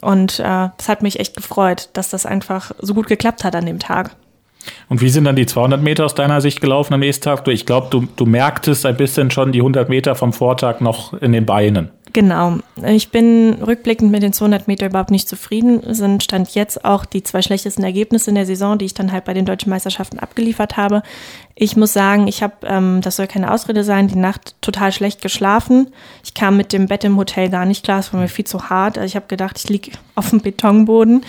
Und äh, es hat mich echt gefreut, dass das einfach so gut geklappt hat an dem Tag. Und wie sind dann die 200 Meter aus deiner Sicht gelaufen am nächsten Tag? Ich glaube, du, du merktest ein bisschen schon die 100 Meter vom Vortag noch in den Beinen. Genau. Ich bin rückblickend mit den 200 Meter überhaupt nicht zufrieden. Sind stand jetzt auch die zwei schlechtesten Ergebnisse in der Saison, die ich dann halt bei den deutschen Meisterschaften abgeliefert habe. Ich muss sagen, ich habe, ähm, das soll keine Ausrede sein, die Nacht total schlecht geschlafen. Ich kam mit dem Bett im Hotel gar nicht klar, es war mir viel zu hart. Also ich habe gedacht, ich liege auf dem Betonboden.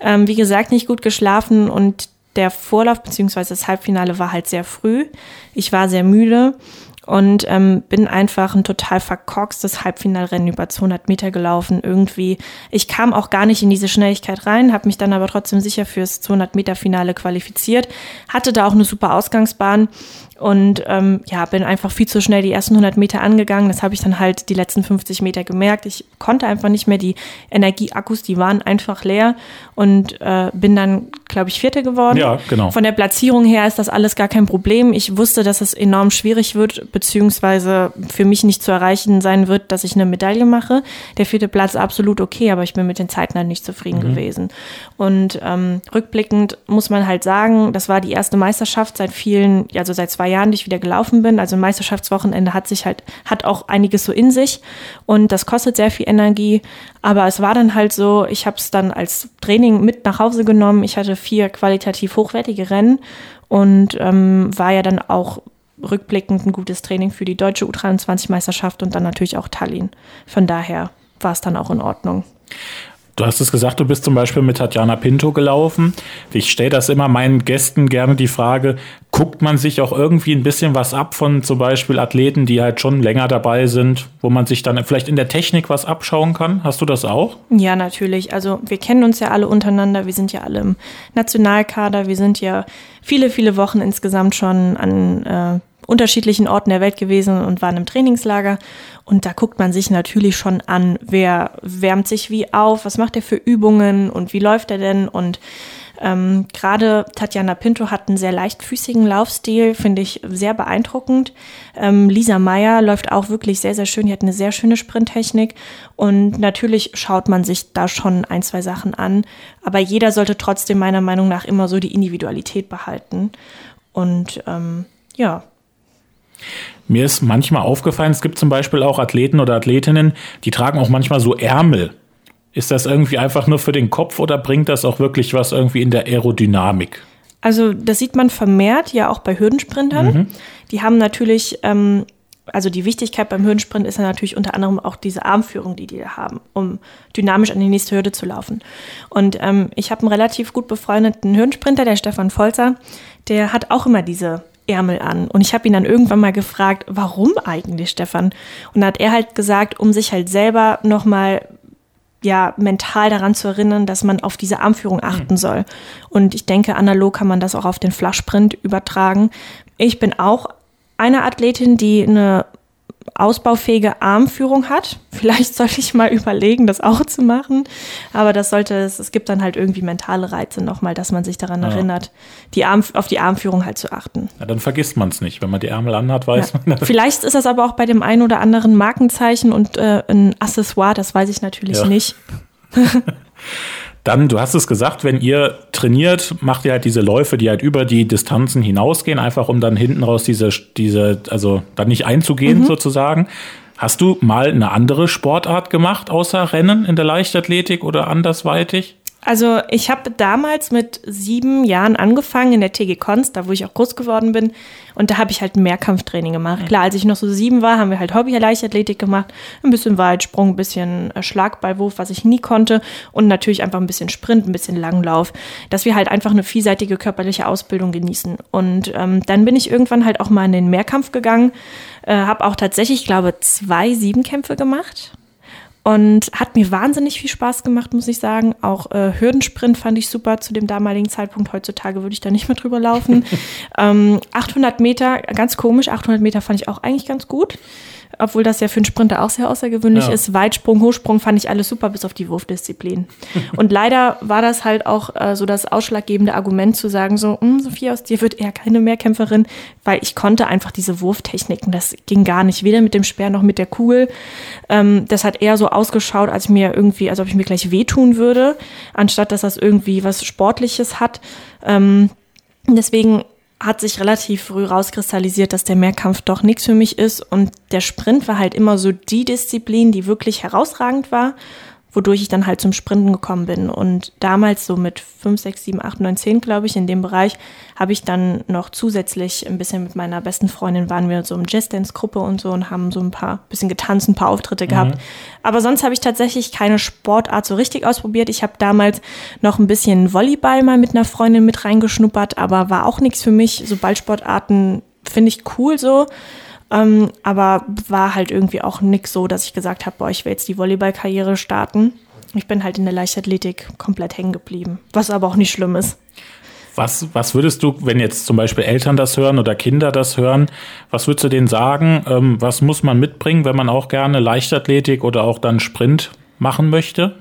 Ähm, wie gesagt, nicht gut geschlafen und der Vorlauf bzw. das Halbfinale war halt sehr früh. Ich war sehr müde und ähm, bin einfach ein total verkorkstes Halbfinalrennen über 200 Meter gelaufen. Irgendwie, ich kam auch gar nicht in diese Schnelligkeit rein, habe mich dann aber trotzdem sicher fürs 200 Meter Finale qualifiziert, hatte da auch eine super Ausgangsbahn und ähm, ja, bin einfach viel zu schnell die ersten 100 Meter angegangen. Das habe ich dann halt die letzten 50 Meter gemerkt. Ich konnte einfach nicht mehr. Die Energieakkus, die waren einfach leer und äh, bin dann, glaube ich, Vierte geworden. Ja, genau. Von der Platzierung her ist das alles gar kein Problem. Ich wusste, dass es enorm schwierig wird, beziehungsweise für mich nicht zu erreichen sein wird, dass ich eine Medaille mache. Der vierte Platz absolut okay, aber ich bin mit den Zeiten halt nicht zufrieden mhm. gewesen. Und ähm, rückblickend muss man halt sagen, das war die erste Meisterschaft seit vielen, also seit zwei Jahren, die ich wieder gelaufen bin. Also Meisterschaftswochenende hat sich halt, hat auch einiges so in sich und das kostet sehr viel Energie. Aber es war dann halt so, ich habe es dann als Training mit nach Hause genommen. Ich hatte vier qualitativ hochwertige Rennen und ähm, war ja dann auch rückblickend ein gutes Training für die deutsche U23-Meisterschaft und dann natürlich auch Tallinn. Von daher war es dann auch in Ordnung. Du hast es gesagt, du bist zum Beispiel mit Tatjana Pinto gelaufen. Ich stelle das immer meinen Gästen gerne die Frage, guckt man sich auch irgendwie ein bisschen was ab von zum Beispiel Athleten, die halt schon länger dabei sind, wo man sich dann vielleicht in der Technik was abschauen kann? Hast du das auch? Ja, natürlich. Also wir kennen uns ja alle untereinander. Wir sind ja alle im Nationalkader. Wir sind ja viele, viele Wochen insgesamt schon an äh, unterschiedlichen Orten der Welt gewesen und waren im Trainingslager. Und da guckt man sich natürlich schon an, wer wärmt sich wie auf, was macht er für Übungen und wie läuft er denn. Und ähm, gerade Tatjana Pinto hat einen sehr leichtfüßigen Laufstil, finde ich sehr beeindruckend. Ähm, Lisa Meyer läuft auch wirklich sehr, sehr schön. Die hat eine sehr schöne Sprinttechnik. Und natürlich schaut man sich da schon ein, zwei Sachen an. Aber jeder sollte trotzdem meiner Meinung nach immer so die Individualität behalten. Und ähm, ja, mir ist manchmal aufgefallen, es gibt zum Beispiel auch Athleten oder Athletinnen, die tragen auch manchmal so Ärmel. Ist das irgendwie einfach nur für den Kopf oder bringt das auch wirklich was irgendwie in der Aerodynamik? Also das sieht man vermehrt ja auch bei Hürdensprintern. Mhm. Die haben natürlich, ähm, also die Wichtigkeit beim Hürdensprint ist ja natürlich unter anderem auch diese Armführung, die die haben, um dynamisch an die nächste Hürde zu laufen. Und ähm, ich habe einen relativ gut befreundeten Hürdensprinter, der Stefan Volzer, der hat auch immer diese Ärmel an. Und ich habe ihn dann irgendwann mal gefragt, warum eigentlich, Stefan? Und da hat er halt gesagt, um sich halt selber nochmal ja, mental daran zu erinnern, dass man auf diese Armführung achten mhm. soll. Und ich denke, analog kann man das auch auf den Flachsprint übertragen. Ich bin auch eine Athletin, die eine ausbaufähige Armführung hat. Vielleicht sollte ich mal überlegen, das auch zu machen. Aber das sollte es, es gibt dann halt irgendwie mentale Reize nochmal, dass man sich daran ja. erinnert, die Arm, auf die Armführung halt zu achten. Ja, dann vergisst man es nicht. Wenn man die Ärmel anhat, weiß ja. man. Vielleicht ist das aber auch bei dem einen oder anderen Markenzeichen und äh, ein Accessoire, das weiß ich natürlich nicht. Dann, du hast es gesagt, wenn ihr trainiert, macht ihr halt diese Läufe, die halt über die Distanzen hinausgehen, einfach um dann hinten raus diese, diese, also dann nicht einzugehen mhm. sozusagen. Hast du mal eine andere Sportart gemacht, außer Rennen in der Leichtathletik oder andersweitig? Also ich habe damals mit sieben Jahren angefangen in der TG Konst, da wo ich auch groß geworden bin. Und da habe ich halt Mehrkampftraining gemacht. Klar, als ich noch so sieben war, haben wir halt Hobby-Leichtathletik gemacht. Ein bisschen Weitsprung, ein bisschen äh, Schlagballwurf, was ich nie konnte. Und natürlich einfach ein bisschen Sprint, ein bisschen Langlauf. Dass wir halt einfach eine vielseitige körperliche Ausbildung genießen. Und ähm, dann bin ich irgendwann halt auch mal in den Mehrkampf gegangen. Äh, habe auch tatsächlich, glaube zwei Siebenkämpfe gemacht und hat mir wahnsinnig viel Spaß gemacht, muss ich sagen. Auch äh, Hürdensprint fand ich super zu dem damaligen Zeitpunkt. Heutzutage würde ich da nicht mehr drüber laufen. ähm, 800 Meter, ganz komisch, 800 Meter fand ich auch eigentlich ganz gut obwohl das ja für einen Sprinter auch sehr außergewöhnlich ja. ist. Weitsprung, Hochsprung fand ich alles super, bis auf die Wurfdisziplin. und leider war das halt auch äh, so das ausschlaggebende Argument zu sagen, so, hm, Sophia, aus dir wird eher keine Mehrkämpferin, weil ich konnte einfach diese Wurftechniken, das ging gar nicht, weder mit dem Speer noch mit der Kugel. Ähm, das hat eher so ausgeschaut, als mir irgendwie, als ob ich mir gleich wehtun würde, anstatt dass das irgendwie was Sportliches hat. Ähm, deswegen hat sich relativ früh rauskristallisiert, dass der Mehrkampf doch nichts für mich ist. Und der Sprint war halt immer so die Disziplin, die wirklich herausragend war wodurch ich dann halt zum Sprinten gekommen bin. Und damals so mit 5, 6, 7, 8, 9, 10, glaube ich, in dem Bereich, habe ich dann noch zusätzlich ein bisschen mit meiner besten Freundin waren wir so im Jazz-Dance-Gruppe und so und haben so ein paar, bisschen getanzt, ein paar Auftritte mhm. gehabt. Aber sonst habe ich tatsächlich keine Sportart so richtig ausprobiert. Ich habe damals noch ein bisschen Volleyball mal mit einer Freundin mit reingeschnuppert, aber war auch nichts für mich. So Ballsportarten finde ich cool so. Ähm, aber war halt irgendwie auch nix so, dass ich gesagt habe, boah, ich will jetzt die Volleyballkarriere starten. Ich bin halt in der Leichtathletik komplett hängen geblieben, was aber auch nicht schlimm ist. Was, was würdest du, wenn jetzt zum Beispiel Eltern das hören oder Kinder das hören, was würdest du denen sagen? Ähm, was muss man mitbringen, wenn man auch gerne Leichtathletik oder auch dann Sprint machen möchte?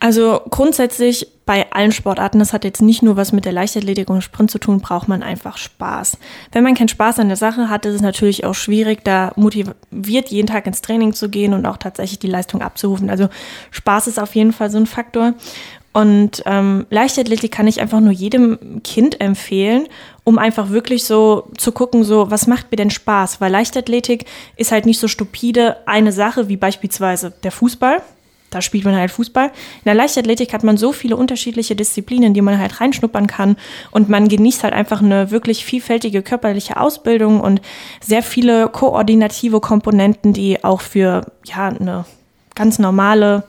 Also grundsätzlich bei allen Sportarten, das hat jetzt nicht nur was mit der Leichtathletik und Sprint zu tun, braucht man einfach Spaß. Wenn man keinen Spaß an der Sache hat, ist es natürlich auch schwierig, da motiviert jeden Tag ins Training zu gehen und auch tatsächlich die Leistung abzurufen. Also Spaß ist auf jeden Fall so ein Faktor. Und ähm, Leichtathletik kann ich einfach nur jedem Kind empfehlen, um einfach wirklich so zu gucken, so was macht mir denn Spaß? Weil Leichtathletik ist halt nicht so stupide eine Sache wie beispielsweise der Fußball da spielt man halt Fußball. In der Leichtathletik hat man so viele unterschiedliche Disziplinen, die man halt reinschnuppern kann und man genießt halt einfach eine wirklich vielfältige körperliche Ausbildung und sehr viele koordinative Komponenten, die auch für ja eine ganz normale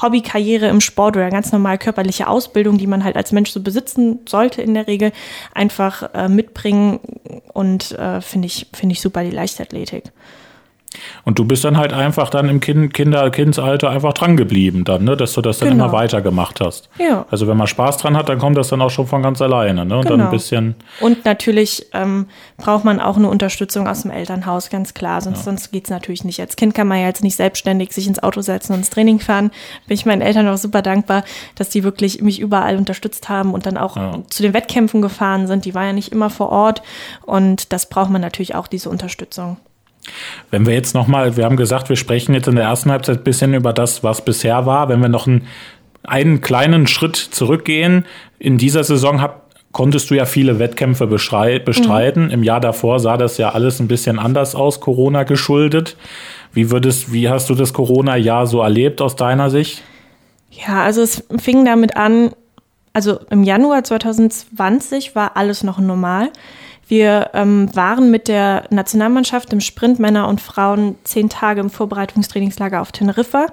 Hobbykarriere im Sport oder ganz normale körperliche Ausbildung, die man halt als Mensch so besitzen sollte in der Regel, einfach äh, mitbringen und äh, finde ich, finde ich super die Leichtathletik. Und du bist dann halt einfach dann im kind, Kinder, Kindsalter einfach dran geblieben dann, ne? dass du das dann genau. immer weitergemacht hast. Ja. Also wenn man Spaß dran hat, dann kommt das dann auch schon von ganz alleine. Ne? Und genau. dann ein bisschen. Und natürlich ähm, braucht man auch eine Unterstützung aus dem Elternhaus, ganz klar. Sonst, ja. sonst geht es natürlich nicht. Als Kind kann man ja jetzt nicht selbstständig sich ins Auto setzen und ins Training fahren. Bin ich meinen Eltern auch super dankbar, dass die wirklich mich überall unterstützt haben und dann auch ja. zu den Wettkämpfen gefahren sind. Die waren ja nicht immer vor Ort. Und das braucht man natürlich auch, diese Unterstützung. Wenn wir jetzt nochmal, wir haben gesagt, wir sprechen jetzt in der ersten Halbzeit ein bisschen über das, was bisher war. Wenn wir noch einen, einen kleinen Schritt zurückgehen, in dieser Saison hab, konntest du ja viele Wettkämpfe bestreiten. Mhm. Im Jahr davor sah das ja alles ein bisschen anders aus, Corona geschuldet. Wie würdest, wie hast du das Corona-Jahr so erlebt aus deiner Sicht? Ja, also es fing damit an, also im Januar 2020 war alles noch normal. Wir ähm, waren mit der Nationalmannschaft im Sprint Männer und Frauen zehn Tage im Vorbereitungstrainingslager auf Teneriffa.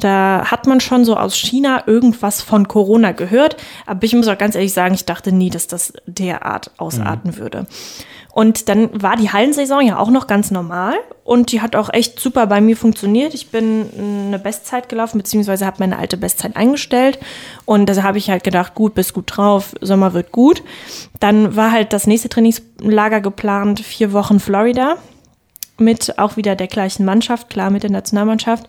Da hat man schon so aus China irgendwas von Corona gehört. Aber ich muss auch ganz ehrlich sagen, ich dachte nie, dass das derart ausarten mhm. würde. Und dann war die Hallensaison ja auch noch ganz normal und die hat auch echt super bei mir funktioniert. Ich bin eine Bestzeit gelaufen, beziehungsweise habe meine alte Bestzeit eingestellt. Und da habe ich halt gedacht, gut, bist gut drauf, Sommer wird gut. Dann war halt das nächste Trainingslager geplant, vier Wochen Florida, mit auch wieder der gleichen Mannschaft, klar mit der Nationalmannschaft.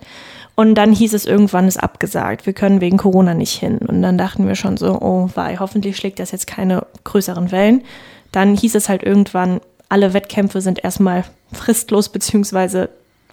Und dann hieß es irgendwann ist abgesagt. Wir können wegen Corona nicht hin. Und dann dachten wir schon so, oh, wei, hoffentlich schlägt das jetzt keine größeren Wellen. Dann hieß es halt irgendwann, alle Wettkämpfe sind erstmal fristlos, beziehungsweise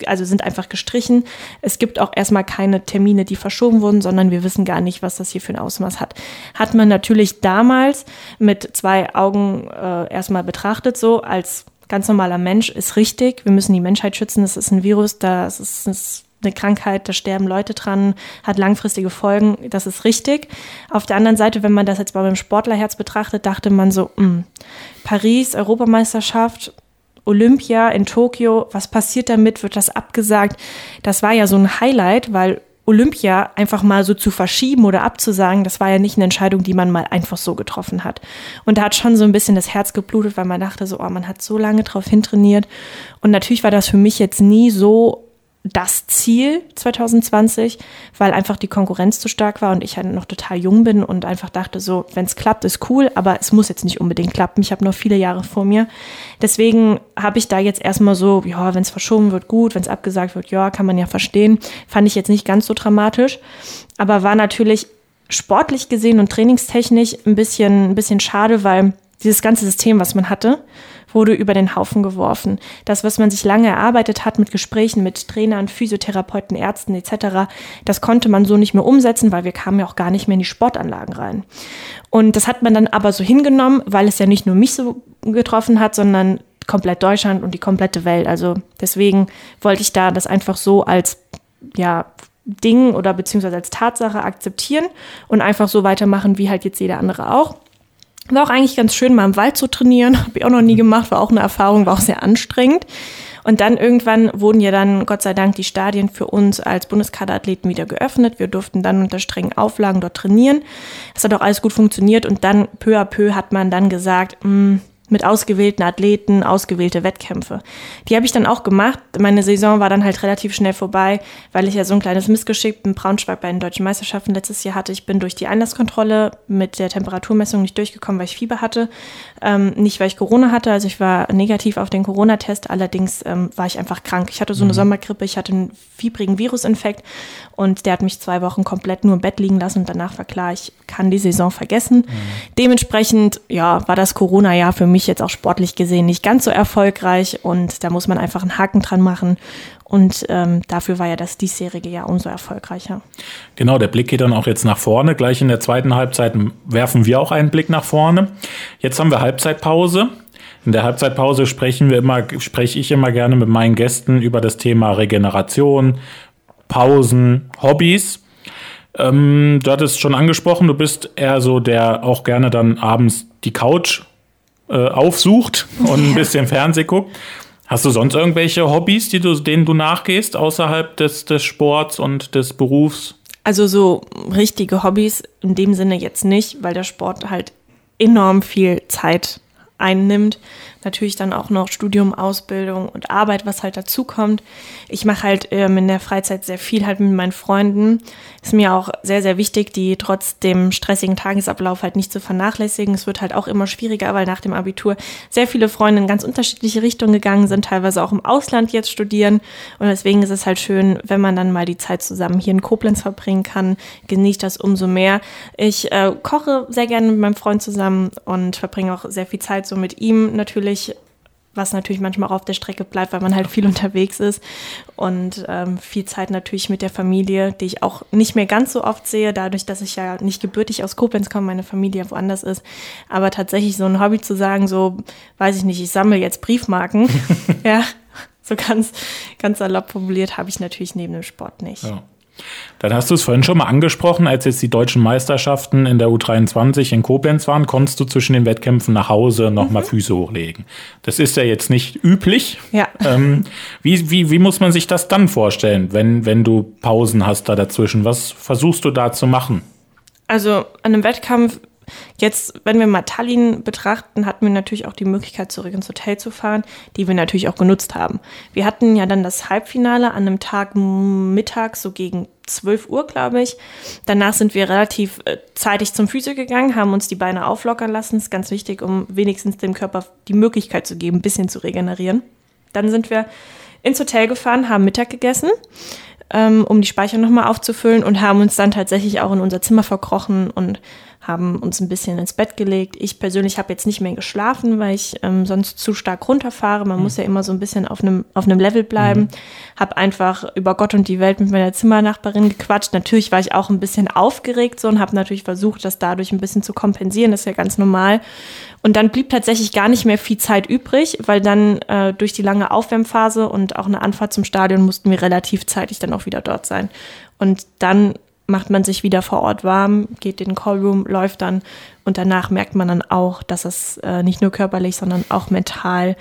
also sind einfach gestrichen. Es gibt auch erstmal keine Termine, die verschoben wurden, sondern wir wissen gar nicht, was das hier für ein Ausmaß hat. Hat man natürlich damals mit zwei Augen äh, erstmal betrachtet, so als ganz normaler Mensch ist richtig. Wir müssen die Menschheit schützen. Das ist ein Virus, das ist, das eine Krankheit, da sterben Leute dran, hat langfristige Folgen, das ist richtig. Auf der anderen Seite, wenn man das jetzt mal beim Sportlerherz betrachtet, dachte man so, mh, hm, Paris, Europameisterschaft, Olympia in Tokio, was passiert damit? Wird das abgesagt? Das war ja so ein Highlight, weil Olympia einfach mal so zu verschieben oder abzusagen, das war ja nicht eine Entscheidung, die man mal einfach so getroffen hat. Und da hat schon so ein bisschen das Herz geblutet, weil man dachte so, oh, man hat so lange drauf hintrainiert. Und natürlich war das für mich jetzt nie so das Ziel 2020, weil einfach die Konkurrenz zu stark war und ich halt noch total jung bin und einfach dachte so, wenn es klappt, ist cool, aber es muss jetzt nicht unbedingt klappen. Ich habe noch viele Jahre vor mir. Deswegen habe ich da jetzt erstmal so, ja, wenn es verschoben wird, gut, wenn es abgesagt wird, ja, kann man ja verstehen. Fand ich jetzt nicht ganz so dramatisch, aber war natürlich sportlich gesehen und trainingstechnisch ein bisschen, ein bisschen schade, weil dieses ganze System, was man hatte, wurde über den Haufen geworfen. Das, was man sich lange erarbeitet hat mit Gesprächen mit Trainern, Physiotherapeuten, Ärzten etc., das konnte man so nicht mehr umsetzen, weil wir kamen ja auch gar nicht mehr in die Sportanlagen rein. Und das hat man dann aber so hingenommen, weil es ja nicht nur mich so getroffen hat, sondern komplett Deutschland und die komplette Welt. Also deswegen wollte ich da das einfach so als ja, Ding oder beziehungsweise als Tatsache akzeptieren und einfach so weitermachen, wie halt jetzt jeder andere auch. War auch eigentlich ganz schön, mal im Wald zu trainieren. Habe ich auch noch nie gemacht, war auch eine Erfahrung, war auch sehr anstrengend. Und dann irgendwann wurden ja dann, Gott sei Dank, die Stadien für uns als Bundeskaderathleten wieder geöffnet. Wir durften dann unter strengen Auflagen dort trainieren. Das hat auch alles gut funktioniert. Und dann peu à peu hat man dann gesagt, mh, hm, mit ausgewählten Athleten, ausgewählte Wettkämpfe. Die habe ich dann auch gemacht. Meine Saison war dann halt relativ schnell vorbei, weil ich ja so ein kleines Missgeschick in Braunschweig bei den deutschen Meisterschaften letztes Jahr hatte. Ich bin durch die Einlasskontrolle mit der Temperaturmessung nicht durchgekommen, weil ich Fieber hatte. Ähm, nicht, weil ich Corona hatte, also ich war negativ auf den Corona-Test, allerdings ähm, war ich einfach krank. Ich hatte so eine mhm. Sommergrippe, ich hatte einen fiebrigen Virusinfekt und der hat mich zwei Wochen komplett nur im Bett liegen lassen und danach war klar, ich kann die Saison vergessen. Mhm. Dementsprechend, ja, war das Corona-Jahr für mich jetzt auch sportlich gesehen nicht ganz so erfolgreich und da muss man einfach einen Haken dran machen. Und ähm, dafür war ja das diesjährige Jahr umso erfolgreicher. Genau, der Blick geht dann auch jetzt nach vorne. Gleich in der zweiten Halbzeit werfen wir auch einen Blick nach vorne. Jetzt haben wir Halbzeitpause. In der Halbzeitpause sprechen wir immer, spreche ich immer gerne mit meinen Gästen über das Thema Regeneration, Pausen, Hobbys. Ähm, du hattest schon angesprochen, du bist eher so, der auch gerne dann abends die Couch äh, aufsucht und ein bisschen Fernseh guckt. Hast du sonst irgendwelche Hobbys, die du, denen du nachgehst, außerhalb des, des Sports und des Berufs? Also so richtige Hobbys in dem Sinne jetzt nicht, weil der Sport halt enorm viel Zeit einnimmt natürlich dann auch noch Studium, Ausbildung und Arbeit, was halt dazu kommt. Ich mache halt ähm, in der Freizeit sehr viel halt mit meinen Freunden. Ist mir auch sehr, sehr wichtig, die trotz dem stressigen Tagesablauf halt nicht zu vernachlässigen. Es wird halt auch immer schwieriger, weil nach dem Abitur sehr viele Freunde in ganz unterschiedliche Richtungen gegangen sind, teilweise auch im Ausland jetzt studieren. Und deswegen ist es halt schön, wenn man dann mal die Zeit zusammen hier in Koblenz verbringen kann, genießt das umso mehr. Ich äh, koche sehr gerne mit meinem Freund zusammen und verbringe auch sehr viel Zeit so mit ihm natürlich was natürlich manchmal auch auf der Strecke bleibt, weil man halt viel unterwegs ist und ähm, viel Zeit natürlich mit der Familie, die ich auch nicht mehr ganz so oft sehe, dadurch, dass ich ja nicht gebürtig aus Koblenz komme, meine Familie woanders ist. Aber tatsächlich so ein Hobby zu sagen, so, weiß ich nicht, ich sammle jetzt Briefmarken, ja, so ganz, ganz salopp formuliert, habe ich natürlich neben dem Sport nicht. Ja. Dann hast du es vorhin schon mal angesprochen, als jetzt die deutschen Meisterschaften in der U23 in Koblenz waren, konntest du zwischen den Wettkämpfen nach Hause nochmal mhm. Füße hochlegen. Das ist ja jetzt nicht üblich. Ja. Ähm, wie, wie, wie muss man sich das dann vorstellen, wenn, wenn du Pausen hast da dazwischen? Was versuchst du da zu machen? Also an einem Wettkampf Jetzt, wenn wir mal Tallinn betrachten, hatten wir natürlich auch die Möglichkeit, zurück ins Hotel zu fahren, die wir natürlich auch genutzt haben. Wir hatten ja dann das Halbfinale an einem Tag mittags, so gegen 12 Uhr, glaube ich. Danach sind wir relativ äh, zeitig zum Physio gegangen, haben uns die Beine auflockern lassen. Das ist ganz wichtig, um wenigstens dem Körper die Möglichkeit zu geben, ein bisschen zu regenerieren. Dann sind wir ins Hotel gefahren, haben Mittag gegessen ähm, um die Speicher nochmal aufzufüllen und haben uns dann tatsächlich auch in unser Zimmer verkrochen und haben uns ein bisschen ins Bett gelegt. Ich persönlich habe jetzt nicht mehr geschlafen, weil ich ähm, sonst zu stark runterfahre. Man mhm. muss ja immer so ein bisschen auf einem auf einem Level bleiben. Mhm. Habe einfach über Gott und die Welt mit meiner Zimmernachbarin gequatscht. Natürlich war ich auch ein bisschen aufgeregt so und habe natürlich versucht, das dadurch ein bisschen zu kompensieren. Das ist ja ganz normal. Und dann blieb tatsächlich gar nicht mehr viel Zeit übrig, weil dann äh, durch die lange Aufwärmphase und auch eine Anfahrt zum Stadion mussten wir relativ zeitig dann auch wieder dort sein. Und dann macht man sich wieder vor Ort warm, geht in den Callroom, läuft dann und danach merkt man dann auch, dass es äh, nicht nur körperlich, sondern auch mental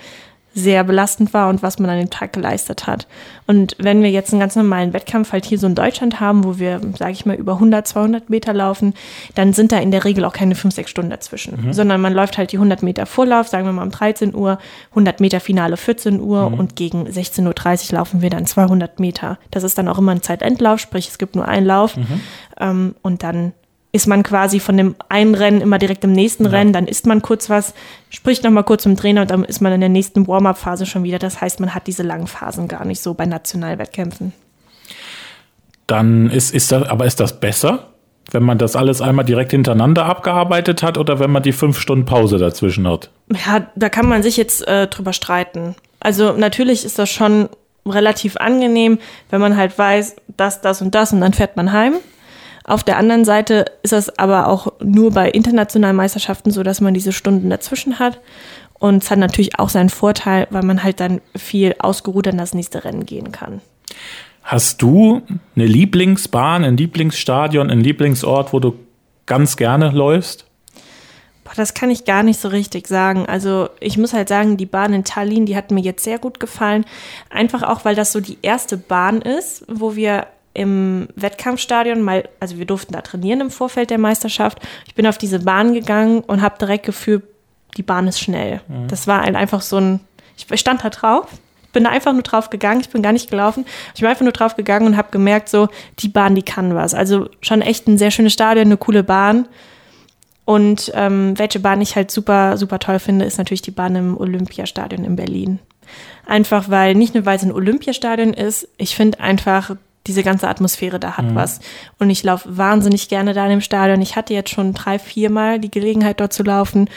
sehr belastend war und was man an dem Tag geleistet hat. Und wenn wir jetzt einen ganz normalen Wettkampf halt hier so in Deutschland haben, wo wir, sage ich mal, über 100, 200 Meter laufen, dann sind da in der Regel auch keine 5, 6 Stunden dazwischen, mhm. sondern man läuft halt die 100 Meter Vorlauf, sagen wir mal um 13 Uhr, 100 Meter Finale 14 Uhr mhm. und gegen 16.30 Uhr laufen wir dann 200 Meter. Das ist dann auch immer ein Zeitendlauf, sprich es gibt nur einen Lauf mhm. ähm, und dann ist man quasi von dem einen Rennen immer direkt im nächsten ja. Rennen, dann isst man kurz was, spricht nochmal kurz zum Trainer und dann ist man in der nächsten Warm-up-Phase schon wieder. Das heißt, man hat diese langen Phasen gar nicht so bei Nationalwettkämpfen. Dann ist, ist das, aber ist das besser, wenn man das alles einmal direkt hintereinander abgearbeitet hat oder wenn man die fünf Stunden Pause dazwischen hat? Ja, da kann man sich jetzt äh, drüber streiten. Also natürlich ist das schon relativ angenehm, wenn man halt weiß, das, das und das und dann fährt man heim. Auf der anderen Seite ist das aber auch nur bei internationalen Meisterschaften so, dass man diese Stunden dazwischen hat. Und es hat natürlich auch seinen Vorteil, weil man halt dann viel ausgeruht an das nächste Rennen gehen kann. Hast du eine Lieblingsbahn, ein Lieblingsstadion, ein Lieblingsort, wo du ganz gerne läufst? Boah, das kann ich gar nicht so richtig sagen. Also ich muss halt sagen, die Bahn in Tallinn, die hat mir jetzt sehr gut gefallen. Einfach auch, weil das so die erste Bahn ist, wo wir im Wettkampfstadion mal, also wir durften da trainieren im Vorfeld der Meisterschaft. Ich bin auf diese Bahn gegangen und habe direkt gefühlt, die Bahn ist schnell. Mhm. Das war halt einfach so ein, ich stand da drauf, bin da einfach nur drauf gegangen, ich bin gar nicht gelaufen. Ich bin einfach nur drauf gegangen und habe gemerkt, so, die Bahn, die kann was. Also schon echt ein sehr schönes Stadion, eine coole Bahn. Und ähm, welche Bahn ich halt super, super toll finde, ist natürlich die Bahn im Olympiastadion in Berlin. Einfach weil, nicht nur weil es ein Olympiastadion ist, ich finde einfach, diese ganze Atmosphäre da hat mhm. was. Und ich laufe wahnsinnig gerne da in dem Stadion. Ich hatte jetzt schon drei, vier Mal die Gelegenheit, dort zu laufen.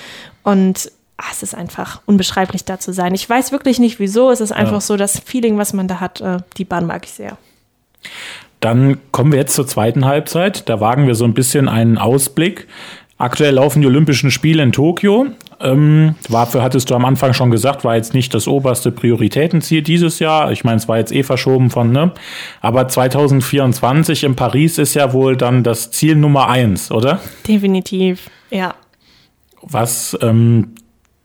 Und ach, es ist einfach unbeschreiblich, da zu sein. Ich weiß wirklich nicht, wieso. Es ist einfach ja. so das Feeling, was man da hat. Äh, die Bahn mag ich sehr. Dann kommen wir jetzt zur zweiten Halbzeit. Da wagen wir so ein bisschen einen Ausblick. Aktuell laufen die Olympischen Spiele in Tokio. Ähm, dafür hattest du am Anfang schon gesagt, war jetzt nicht das oberste Prioritätenziel dieses Jahr. Ich meine, es war jetzt eh verschoben von, ne? Aber 2024 in Paris ist ja wohl dann das Ziel Nummer eins, oder? Definitiv, ja. Was, ähm,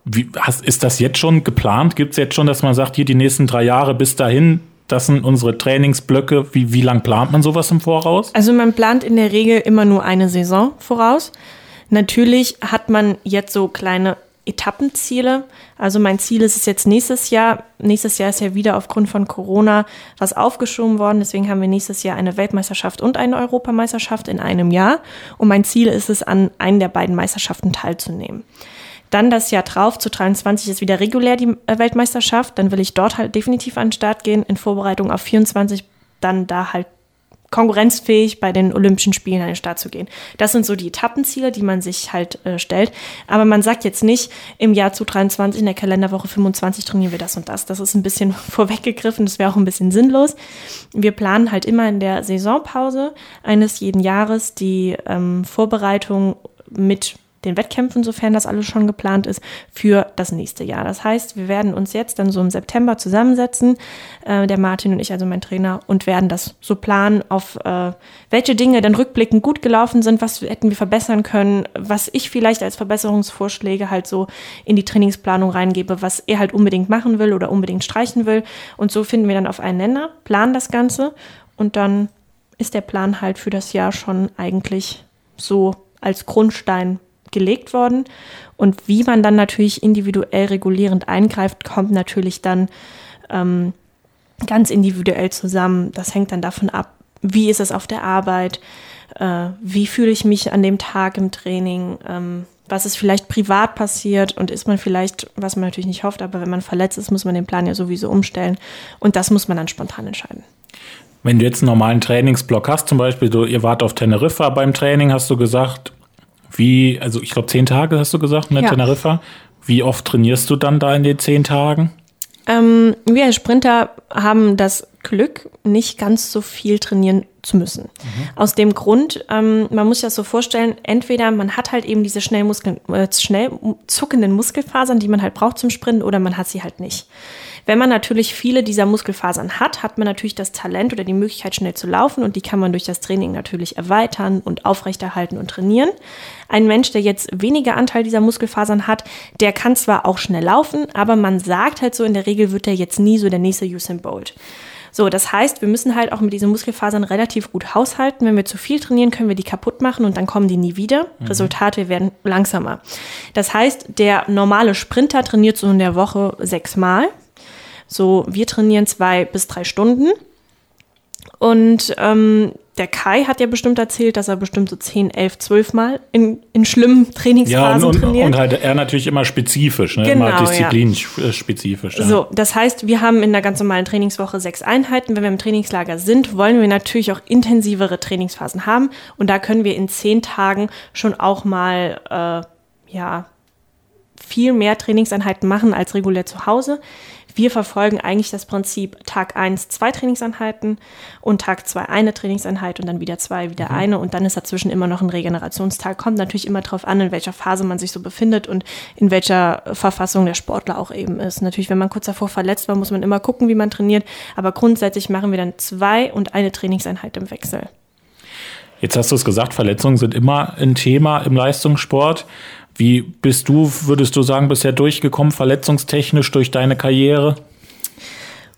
wie, hast, ist das jetzt schon geplant? Gibt es jetzt schon, dass man sagt, hier die nächsten drei Jahre bis dahin, das sind unsere Trainingsblöcke. Wie, wie lang plant man sowas im Voraus? Also man plant in der Regel immer nur eine Saison voraus. Natürlich hat man jetzt so kleine Etappenziele. Also mein Ziel ist es jetzt nächstes Jahr. Nächstes Jahr ist ja wieder aufgrund von Corona was aufgeschoben worden. Deswegen haben wir nächstes Jahr eine Weltmeisterschaft und eine Europameisterschaft in einem Jahr. Und mein Ziel ist es, an einen der beiden Meisterschaften teilzunehmen. Dann das Jahr drauf, zu 23 ist wieder regulär die äh, Weltmeisterschaft. Dann will ich dort halt definitiv an den Start gehen, in Vorbereitung auf 24, dann da halt konkurrenzfähig bei den Olympischen Spielen an den Start zu gehen. Das sind so die Etappenziele, die man sich halt äh, stellt. Aber man sagt jetzt nicht, im Jahr zu 23 in der Kalenderwoche 25 trainieren wir das und das. Das ist ein bisschen vorweggegriffen, das wäre auch ein bisschen sinnlos. Wir planen halt immer in der Saisonpause eines jeden Jahres die ähm, Vorbereitung mit den Wettkämpfen, sofern das alles schon geplant ist, für das nächste Jahr. Das heißt, wir werden uns jetzt dann so im September zusammensetzen, äh, der Martin und ich, also mein Trainer, und werden das so planen, auf äh, welche Dinge dann rückblickend gut gelaufen sind, was hätten wir verbessern können, was ich vielleicht als Verbesserungsvorschläge halt so in die Trainingsplanung reingebe, was er halt unbedingt machen will oder unbedingt streichen will. Und so finden wir dann auf einen Nenner, planen das Ganze und dann ist der Plan halt für das Jahr schon eigentlich so als Grundstein gelegt worden. Und wie man dann natürlich individuell regulierend eingreift, kommt natürlich dann ähm, ganz individuell zusammen. Das hängt dann davon ab, wie ist es auf der Arbeit, äh, wie fühle ich mich an dem Tag im Training, ähm, was ist vielleicht privat passiert und ist man vielleicht, was man natürlich nicht hofft, aber wenn man verletzt ist, muss man den Plan ja sowieso umstellen und das muss man dann spontan entscheiden. Wenn du jetzt einen normalen Trainingsblock hast, zum Beispiel, du, ihr wart auf Teneriffa beim Training, hast du gesagt, Wie, also ich glaube, zehn Tage hast du gesagt, ne, Ja. Teneriffa. Wie oft trainierst du dann da in den zehn Tagen? Ähm, wir Sprinter haben das Glück, nicht ganz so viel trainieren zu müssen. Aus dem Grund, ähm, man muss sich das so vorstellen, entweder man hat halt eben diese schnell, Muskeln, äh, schnell zuckenden Muskelfasern, die man halt braucht zum Sprinten, oder man hat sie halt nicht. Wenn man natürlich viele dieser Muskelfasern hat, hat man natürlich das Talent oder die Möglichkeit, schnell zu laufen und die kann man durch das Training natürlich erweitern und aufrechterhalten und trainieren. Ein Mensch, der jetzt weniger Anteil dieser Muskelfasern hat, der kann zwar auch schnell laufen, aber man sagt halt so, in der Regel wird er jetzt nie so der nächste Usain Bolt. So, das heißt, wir müssen halt auch mit diesen Muskelfasern relativ gut haushalten. Wenn wir zu viel trainieren, können wir die kaputt machen und dann kommen die nie wieder. Resultat, wir werden langsamer. Das heißt, der normale Sprinter trainiert so in der Woche sechsmal. So, wir trainieren zwei bis drei Stunden. Und ähm, der Kai hat ja bestimmt erzählt, dass er bestimmt so 10, 11, 12 Mal in, in schlimmen Ja, und, Trainingsphasen und, trainiert. und halt er natürlich immer spezifisch, ne? Genau, immer ja. disziplinspezifisch. Ja. So, das heißt, wir haben in der ganz normalen Trainingswoche sechs Einheiten. Wenn wir im Trainingslager sind, wollen wir natürlich auch intensivere Trainingsphasen haben. Und da können wir in zehn Tagen schon auch mal, äh, ja, viel mehr Trainingseinheiten machen als regulär zu Hause. Wir verfolgen eigentlich das Prinzip Tag 1 zwei Trainingseinheiten und Tag 2 eine Trainingseinheit und dann wieder zwei, wieder eine und dann ist dazwischen immer noch ein Regenerationstag. Kommt natürlich immer darauf an, in welcher Phase man sich so befindet und in welcher Verfassung der Sportler auch eben ist. Natürlich, wenn man kurz davor verletzt war, muss man immer gucken, wie man trainiert, aber grundsätzlich machen wir dann zwei und eine Trainingseinheit im Wechsel. Jetzt hast du es gesagt, Verletzungen sind immer ein Thema im Leistungssport. Wie bist du, würdest du sagen, bisher durchgekommen, verletzungstechnisch durch deine Karriere?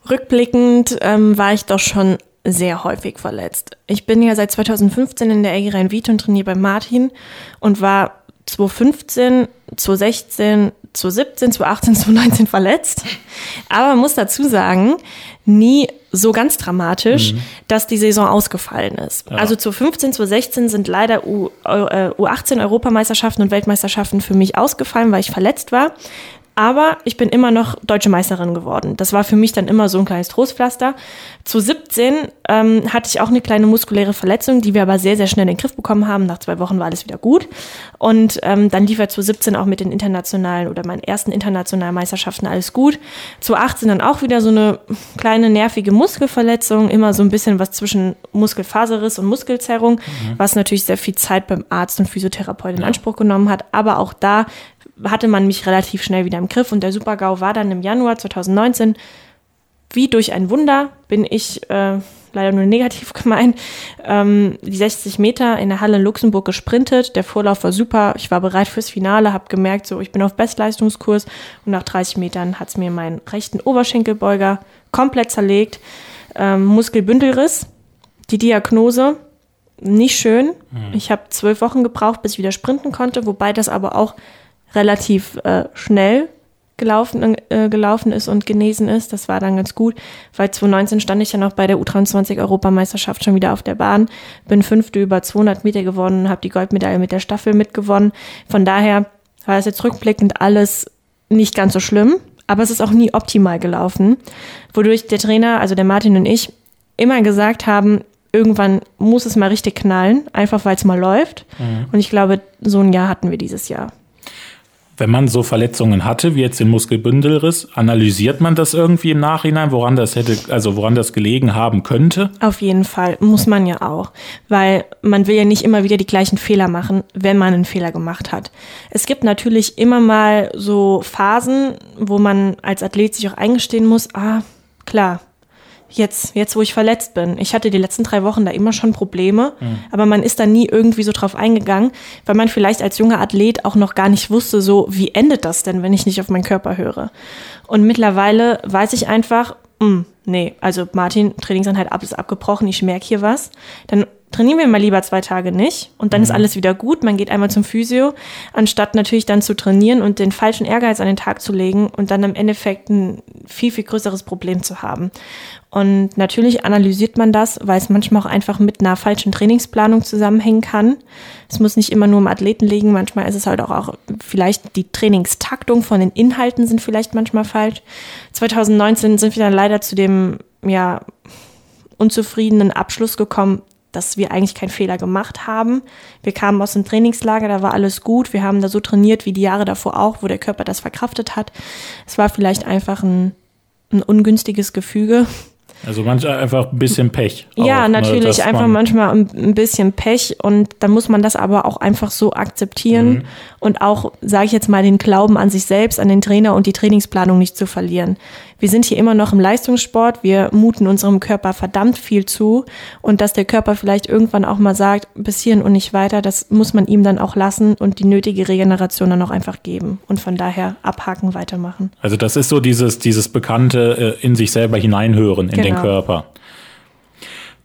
Rückblickend ähm, war ich doch schon sehr häufig verletzt. Ich bin ja seit 2015 in der LG Rhein-Wiet und trainiere bei Martin und war 2015, 2016, 2017, 2018, 2019 verletzt. Aber man muss dazu sagen, nie so ganz dramatisch, dass die Saison ausgefallen ist. Also zu 15, zu 16 sind leider U, äh, U18 Europameisterschaften und Weltmeisterschaften für mich ausgefallen, weil ich verletzt war. Aber ich bin immer noch deutsche Meisterin geworden. Das war für mich dann immer so ein kleines Trostpflaster. Zu 17 ähm, hatte ich auch eine kleine muskuläre Verletzung, die wir aber sehr, sehr schnell in den Griff bekommen haben. Nach zwei Wochen war alles wieder gut. Und ähm, dann lief er zu 17 auch mit den internationalen oder meinen ersten internationalen Meisterschaften alles gut. Zu 18 dann auch wieder so eine kleine nervige Muskelverletzung, immer so ein bisschen was zwischen Muskelfaserriss und Muskelzerrung, was natürlich sehr viel Zeit beim Arzt und Physiotherapeut in Anspruch genommen hat. Aber auch da hatte man mich relativ schnell wieder im Griff und der Super-GAU war dann im Januar 2019 wie durch ein Wunder bin ich äh, leider nur negativ gemeint, ähm, die 60 Meter in der Halle in Luxemburg gesprintet. Der Vorlauf war super. Ich war bereit fürs Finale, habe gemerkt, so ich bin auf Bestleistungskurs und nach 30 Metern hat es mir meinen rechten Oberschenkelbeuger komplett zerlegt. Ähm, Muskelbündelriss, die Diagnose, nicht schön. Ich habe zwölf Wochen gebraucht, bis ich wieder sprinten konnte, wobei das aber auch relativ äh, schnell gelaufen, äh, gelaufen ist und genesen ist. Das war dann ganz gut, weil 2019 stand ich ja noch bei der U23-Europameisterschaft schon wieder auf der Bahn, bin Fünfte über 200 Meter gewonnen, habe die Goldmedaille mit der Staffel mitgewonnen. Von daher war es jetzt rückblickend alles nicht ganz so schlimm, aber es ist auch nie optimal gelaufen, wodurch der Trainer, also der Martin und ich, immer gesagt haben, irgendwann muss es mal richtig knallen, einfach weil es mal läuft. Und ich glaube, so ein Jahr hatten wir dieses Jahr. Wenn man so Verletzungen hatte, wie jetzt den Muskelbündelriss, analysiert man das irgendwie im Nachhinein, woran das hätte, also woran das gelegen haben könnte? Auf jeden Fall, muss man ja auch. Weil man will ja nicht immer wieder die gleichen Fehler machen, wenn man einen Fehler gemacht hat. Es gibt natürlich immer mal so Phasen, wo man als Athlet sich auch eingestehen muss, ah, klar, jetzt, jetzt wo ich verletzt bin. Ich hatte die letzten drei Wochen da immer schon Probleme, aber man ist da nie irgendwie so drauf eingegangen, weil man vielleicht als junger Athlet auch noch gar nicht wusste, so, wie endet das denn, wenn ich nicht auf meinen Körper höre? Und mittlerweile weiß ich einfach, mh, nee, also Martin, Trainingseinheit ab ist abgebrochen, ich merke hier was. Dann trainieren wir mal lieber zwei Tage nicht und dann ist alles wieder gut. Man geht einmal zum Physio, anstatt natürlich dann zu trainieren und den falschen Ehrgeiz an den Tag zu legen und dann im Endeffekt ein viel, viel größeres Problem zu haben. Und natürlich analysiert man das, weil es manchmal auch einfach mit einer falschen Trainingsplanung zusammenhängen kann. Es muss nicht immer nur im Athleten liegen, manchmal ist es halt auch, auch vielleicht die Trainingstaktung von den Inhalten sind vielleicht manchmal falsch. 2019 sind wir dann leider zu dem, ja, unzufriedenen Abschluss gekommen, dass wir eigentlich keinen Fehler gemacht haben. Wir kamen aus dem Trainingslager, da war alles gut. Wir haben da so trainiert wie die Jahre davor auch, wo der Körper das verkraftet hat. Es war vielleicht einfach ein, ein ungünstiges Gefüge. Also manchmal einfach ein bisschen Pech. Ja, auch, ne, natürlich ne, einfach manchmal ein bisschen Pech und dann muss man das aber auch einfach so akzeptieren mhm. und auch, sage ich jetzt mal, den Glauben an sich selbst, an den Trainer und die Trainingsplanung nicht zu verlieren wir sind hier immer noch im Leistungssport, wir muten unserem Körper verdammt viel zu und dass der Körper vielleicht irgendwann auch mal sagt, bis hierhin und nicht weiter, das muss man ihm dann auch lassen und die nötige Regeneration dann auch einfach geben und von daher abhaken, weitermachen. Also das ist so dieses, dieses bekannte äh, in sich selber hineinhören in genau. den Körper.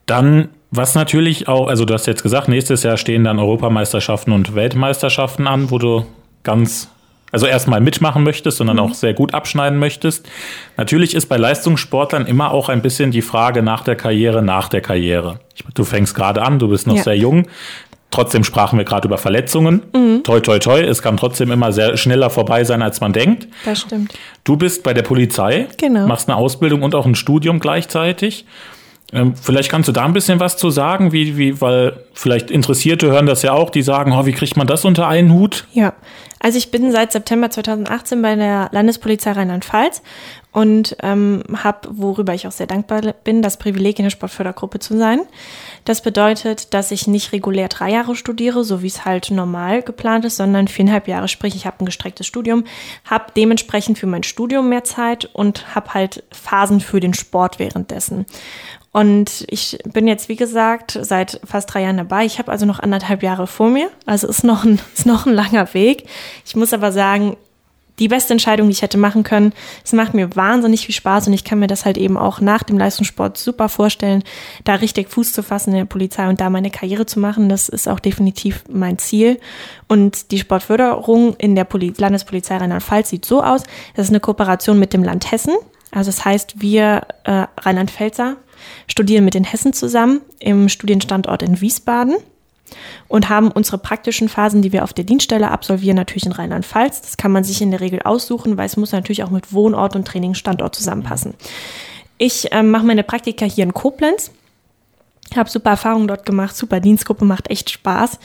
Dann was natürlich auch, also du hast jetzt gesagt, nächstes Jahr stehen dann Europameisterschaften und Weltmeisterschaften an, wo du ganz also erstmal mitmachen möchtest, sondern mhm. auch sehr gut abschneiden möchtest. Natürlich ist bei Leistungssportlern immer auch ein bisschen die Frage nach der Karriere, nach der Karriere. Du fängst gerade an, du bist noch ja. sehr jung. Trotzdem sprachen wir gerade über Verletzungen. Mhm. Toi, toi, toi. Es kann trotzdem immer sehr schneller vorbei sein, als man denkt. Das stimmt. Du bist bei der Polizei, genau. machst eine Ausbildung und auch ein Studium gleichzeitig. Ähm, vielleicht kannst du da ein bisschen was zu sagen, wie, wie, weil vielleicht Interessierte hören das ja auch, die sagen, oh, wie kriegt man das unter einen Hut? Ja, also ich bin seit September 2018 bei der Landespolizei Rheinland-Pfalz und ähm, habe, worüber ich auch sehr dankbar bin, das Privileg in der Sportfördergruppe zu sein. Das bedeutet, dass ich nicht regulär drei Jahre studiere, so wie es halt normal geplant ist, sondern viereinhalb Jahre, sprich ich habe ein gestrecktes Studium, habe dementsprechend für mein Studium mehr Zeit und habe halt Phasen für den Sport währenddessen. Und ich bin jetzt, wie gesagt, seit fast drei Jahren dabei. Ich habe also noch anderthalb Jahre vor mir. Also ist noch, ein, ist noch ein langer Weg. Ich muss aber sagen, die beste Entscheidung, die ich hätte machen können. Es macht mir wahnsinnig viel Spaß und ich kann mir das halt eben auch nach dem Leistungssport super vorstellen, da richtig Fuß zu fassen in der Polizei und da meine Karriere zu machen. Das ist auch definitiv mein Ziel. Und die Sportförderung in der Poli Landespolizei Rheinland-Pfalz sieht so aus. Das ist eine Kooperation mit dem Land Hessen. Also das heißt, wir äh, Rheinland-Pfälzer studieren mit den Hessen zusammen im Studienstandort in Wiesbaden und haben unsere praktischen Phasen, die wir auf der Dienststelle absolvieren, natürlich in Rheinland-Pfalz. Das kann man sich in der Regel aussuchen, weil es muss natürlich auch mit Wohnort und Trainingsstandort zusammenpassen. Ich äh, mache meine Praktika hier in Koblenz, habe super Erfahrungen dort gemacht, super Dienstgruppe, macht echt Spaß.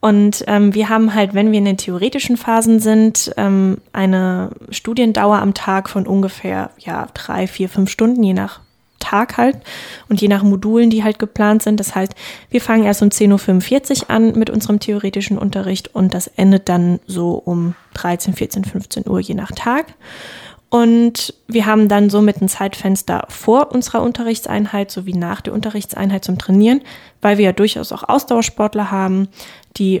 Und ähm, wir haben halt, wenn wir in den theoretischen Phasen sind, ähm, eine Studiendauer am Tag von ungefähr ja drei, vier, fünf Stunden, je nach Tag halt und je nach Modulen, die halt geplant sind. Das heißt, wir fangen erst um 10.45 Uhr an mit unserem theoretischen Unterricht und das endet dann so um 13, 14, 15 Uhr je nach Tag. Und wir haben dann somit ein Zeitfenster vor unserer Unterrichtseinheit sowie nach der Unterrichtseinheit zum Trainieren, weil wir ja durchaus auch Ausdauersportler haben, die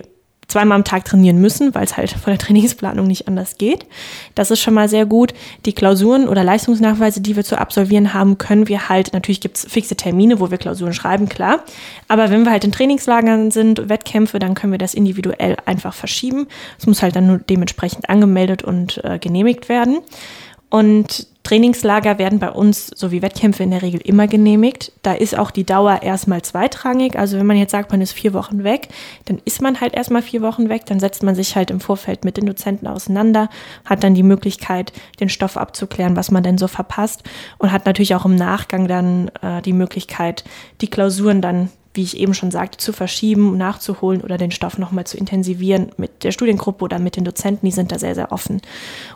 zweimal am Tag trainieren müssen, weil es halt von der Trainingsplanung nicht anders geht. Das ist schon mal sehr gut. Die Klausuren oder Leistungsnachweise, die wir zu absolvieren haben, können wir halt, natürlich gibt es fixe Termine, wo wir Klausuren schreiben, klar. Aber wenn wir halt in Trainingslagern sind, Wettkämpfe, dann können wir das individuell einfach verschieben. Es muss halt dann nur dementsprechend angemeldet und äh, genehmigt werden. Und Trainingslager werden bei uns sowie Wettkämpfe in der Regel immer genehmigt. Da ist auch die Dauer erstmal zweitrangig. Also wenn man jetzt sagt, man ist vier Wochen weg, dann ist man halt erstmal vier Wochen weg. Dann setzt man sich halt im Vorfeld mit den Dozenten auseinander, hat dann die Möglichkeit, den Stoff abzuklären, was man denn so verpasst und hat natürlich auch im Nachgang dann äh, die Möglichkeit, die Klausuren dann wie ich eben schon sagte, zu verschieben, nachzuholen oder den Stoff nochmal zu intensivieren mit der Studiengruppe oder mit den Dozenten, die sind da sehr, sehr offen.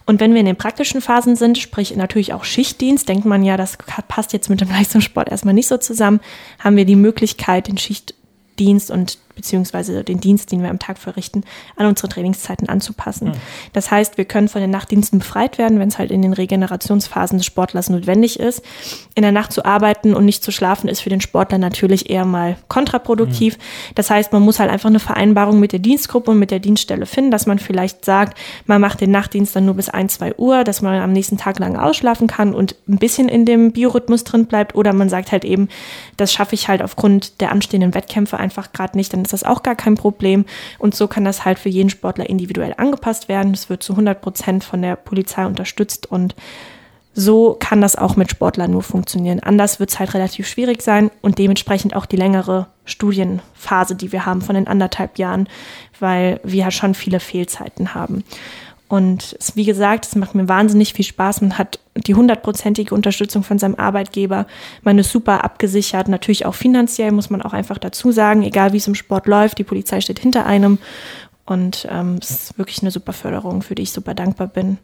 Und wenn wir in den praktischen Phasen sind, sprich natürlich auch Schichtdienst, denkt man ja, das passt jetzt mit dem Leistungssport erstmal nicht so zusammen, haben wir die Möglichkeit, den Schichtdienst und beziehungsweise den Dienst, den wir am Tag verrichten, an unsere Trainingszeiten anzupassen. Mhm. Das heißt, wir können von den Nachtdiensten befreit werden, wenn es halt in den Regenerationsphasen des Sportlers notwendig ist. In der Nacht zu arbeiten und nicht zu schlafen ist für den Sportler natürlich eher mal kontraproduktiv. Mhm. Das heißt, man muss halt einfach eine Vereinbarung mit der Dienstgruppe und mit der Dienststelle finden, dass man vielleicht sagt, man macht den Nachtdienst dann nur bis ein, zwei Uhr, dass man am nächsten Tag lang ausschlafen kann und ein bisschen in dem Biorhythmus drin bleibt. Oder man sagt halt eben, das schaffe ich halt aufgrund der anstehenden Wettkämpfe einfach gerade nicht, dann ist das auch gar kein Problem. Und so kann das halt für jeden Sportler individuell angepasst werden. Es wird zu 100 Prozent von der Polizei unterstützt und so kann das auch mit Sportlern nur funktionieren. Anders wird es halt relativ schwierig sein und dementsprechend auch die längere Studienphase, die wir haben von den anderthalb Jahren, weil wir ja schon viele Fehlzeiten haben. Und es, wie gesagt, es macht mir wahnsinnig viel Spaß. Man hat die hundertprozentige Unterstützung von seinem Arbeitgeber. Man ist super abgesichert, natürlich auch finanziell, muss man auch einfach dazu sagen, egal wie es im Sport läuft, die Polizei steht hinter einem. Und ähm, es ist wirklich eine super Förderung, für die ich super dankbar bin.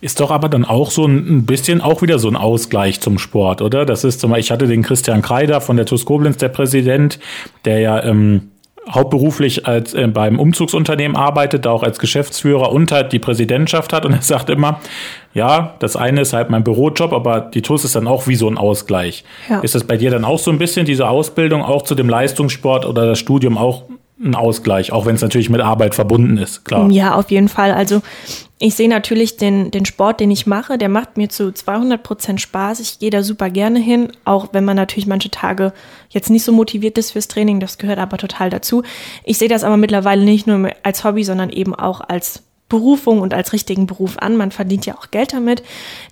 Ist doch aber dann auch so ein bisschen auch wieder so ein Ausgleich zum Sport, oder? Das ist zum Beispiel, ich hatte den Christian Kreider von der TuS Koblenz, der Präsident, der ja ähm, hauptberuflich als äh, beim Umzugsunternehmen arbeitet, auch als Geschäftsführer und halt die Präsidentschaft hat und er sagt immer, ja, das eine ist halt mein Bürojob, aber die TuS ist dann auch wie so ein Ausgleich. Ja. Ist das bei dir dann auch so ein bisschen diese Ausbildung auch zu dem Leistungssport oder das Studium auch ein Ausgleich, auch wenn es natürlich mit Arbeit verbunden ist, klar. Ja, auf jeden Fall. Also ich sehe natürlich den, den Sport, den ich mache, der macht mir zu 200 Prozent Spaß. Ich gehe da super gerne hin, auch wenn man natürlich manche Tage jetzt nicht so motiviert ist fürs Training. Das gehört aber total dazu. Ich sehe das aber mittlerweile nicht nur als Hobby, sondern eben auch als Berufung und als richtigen Beruf an. Man verdient ja auch Geld damit.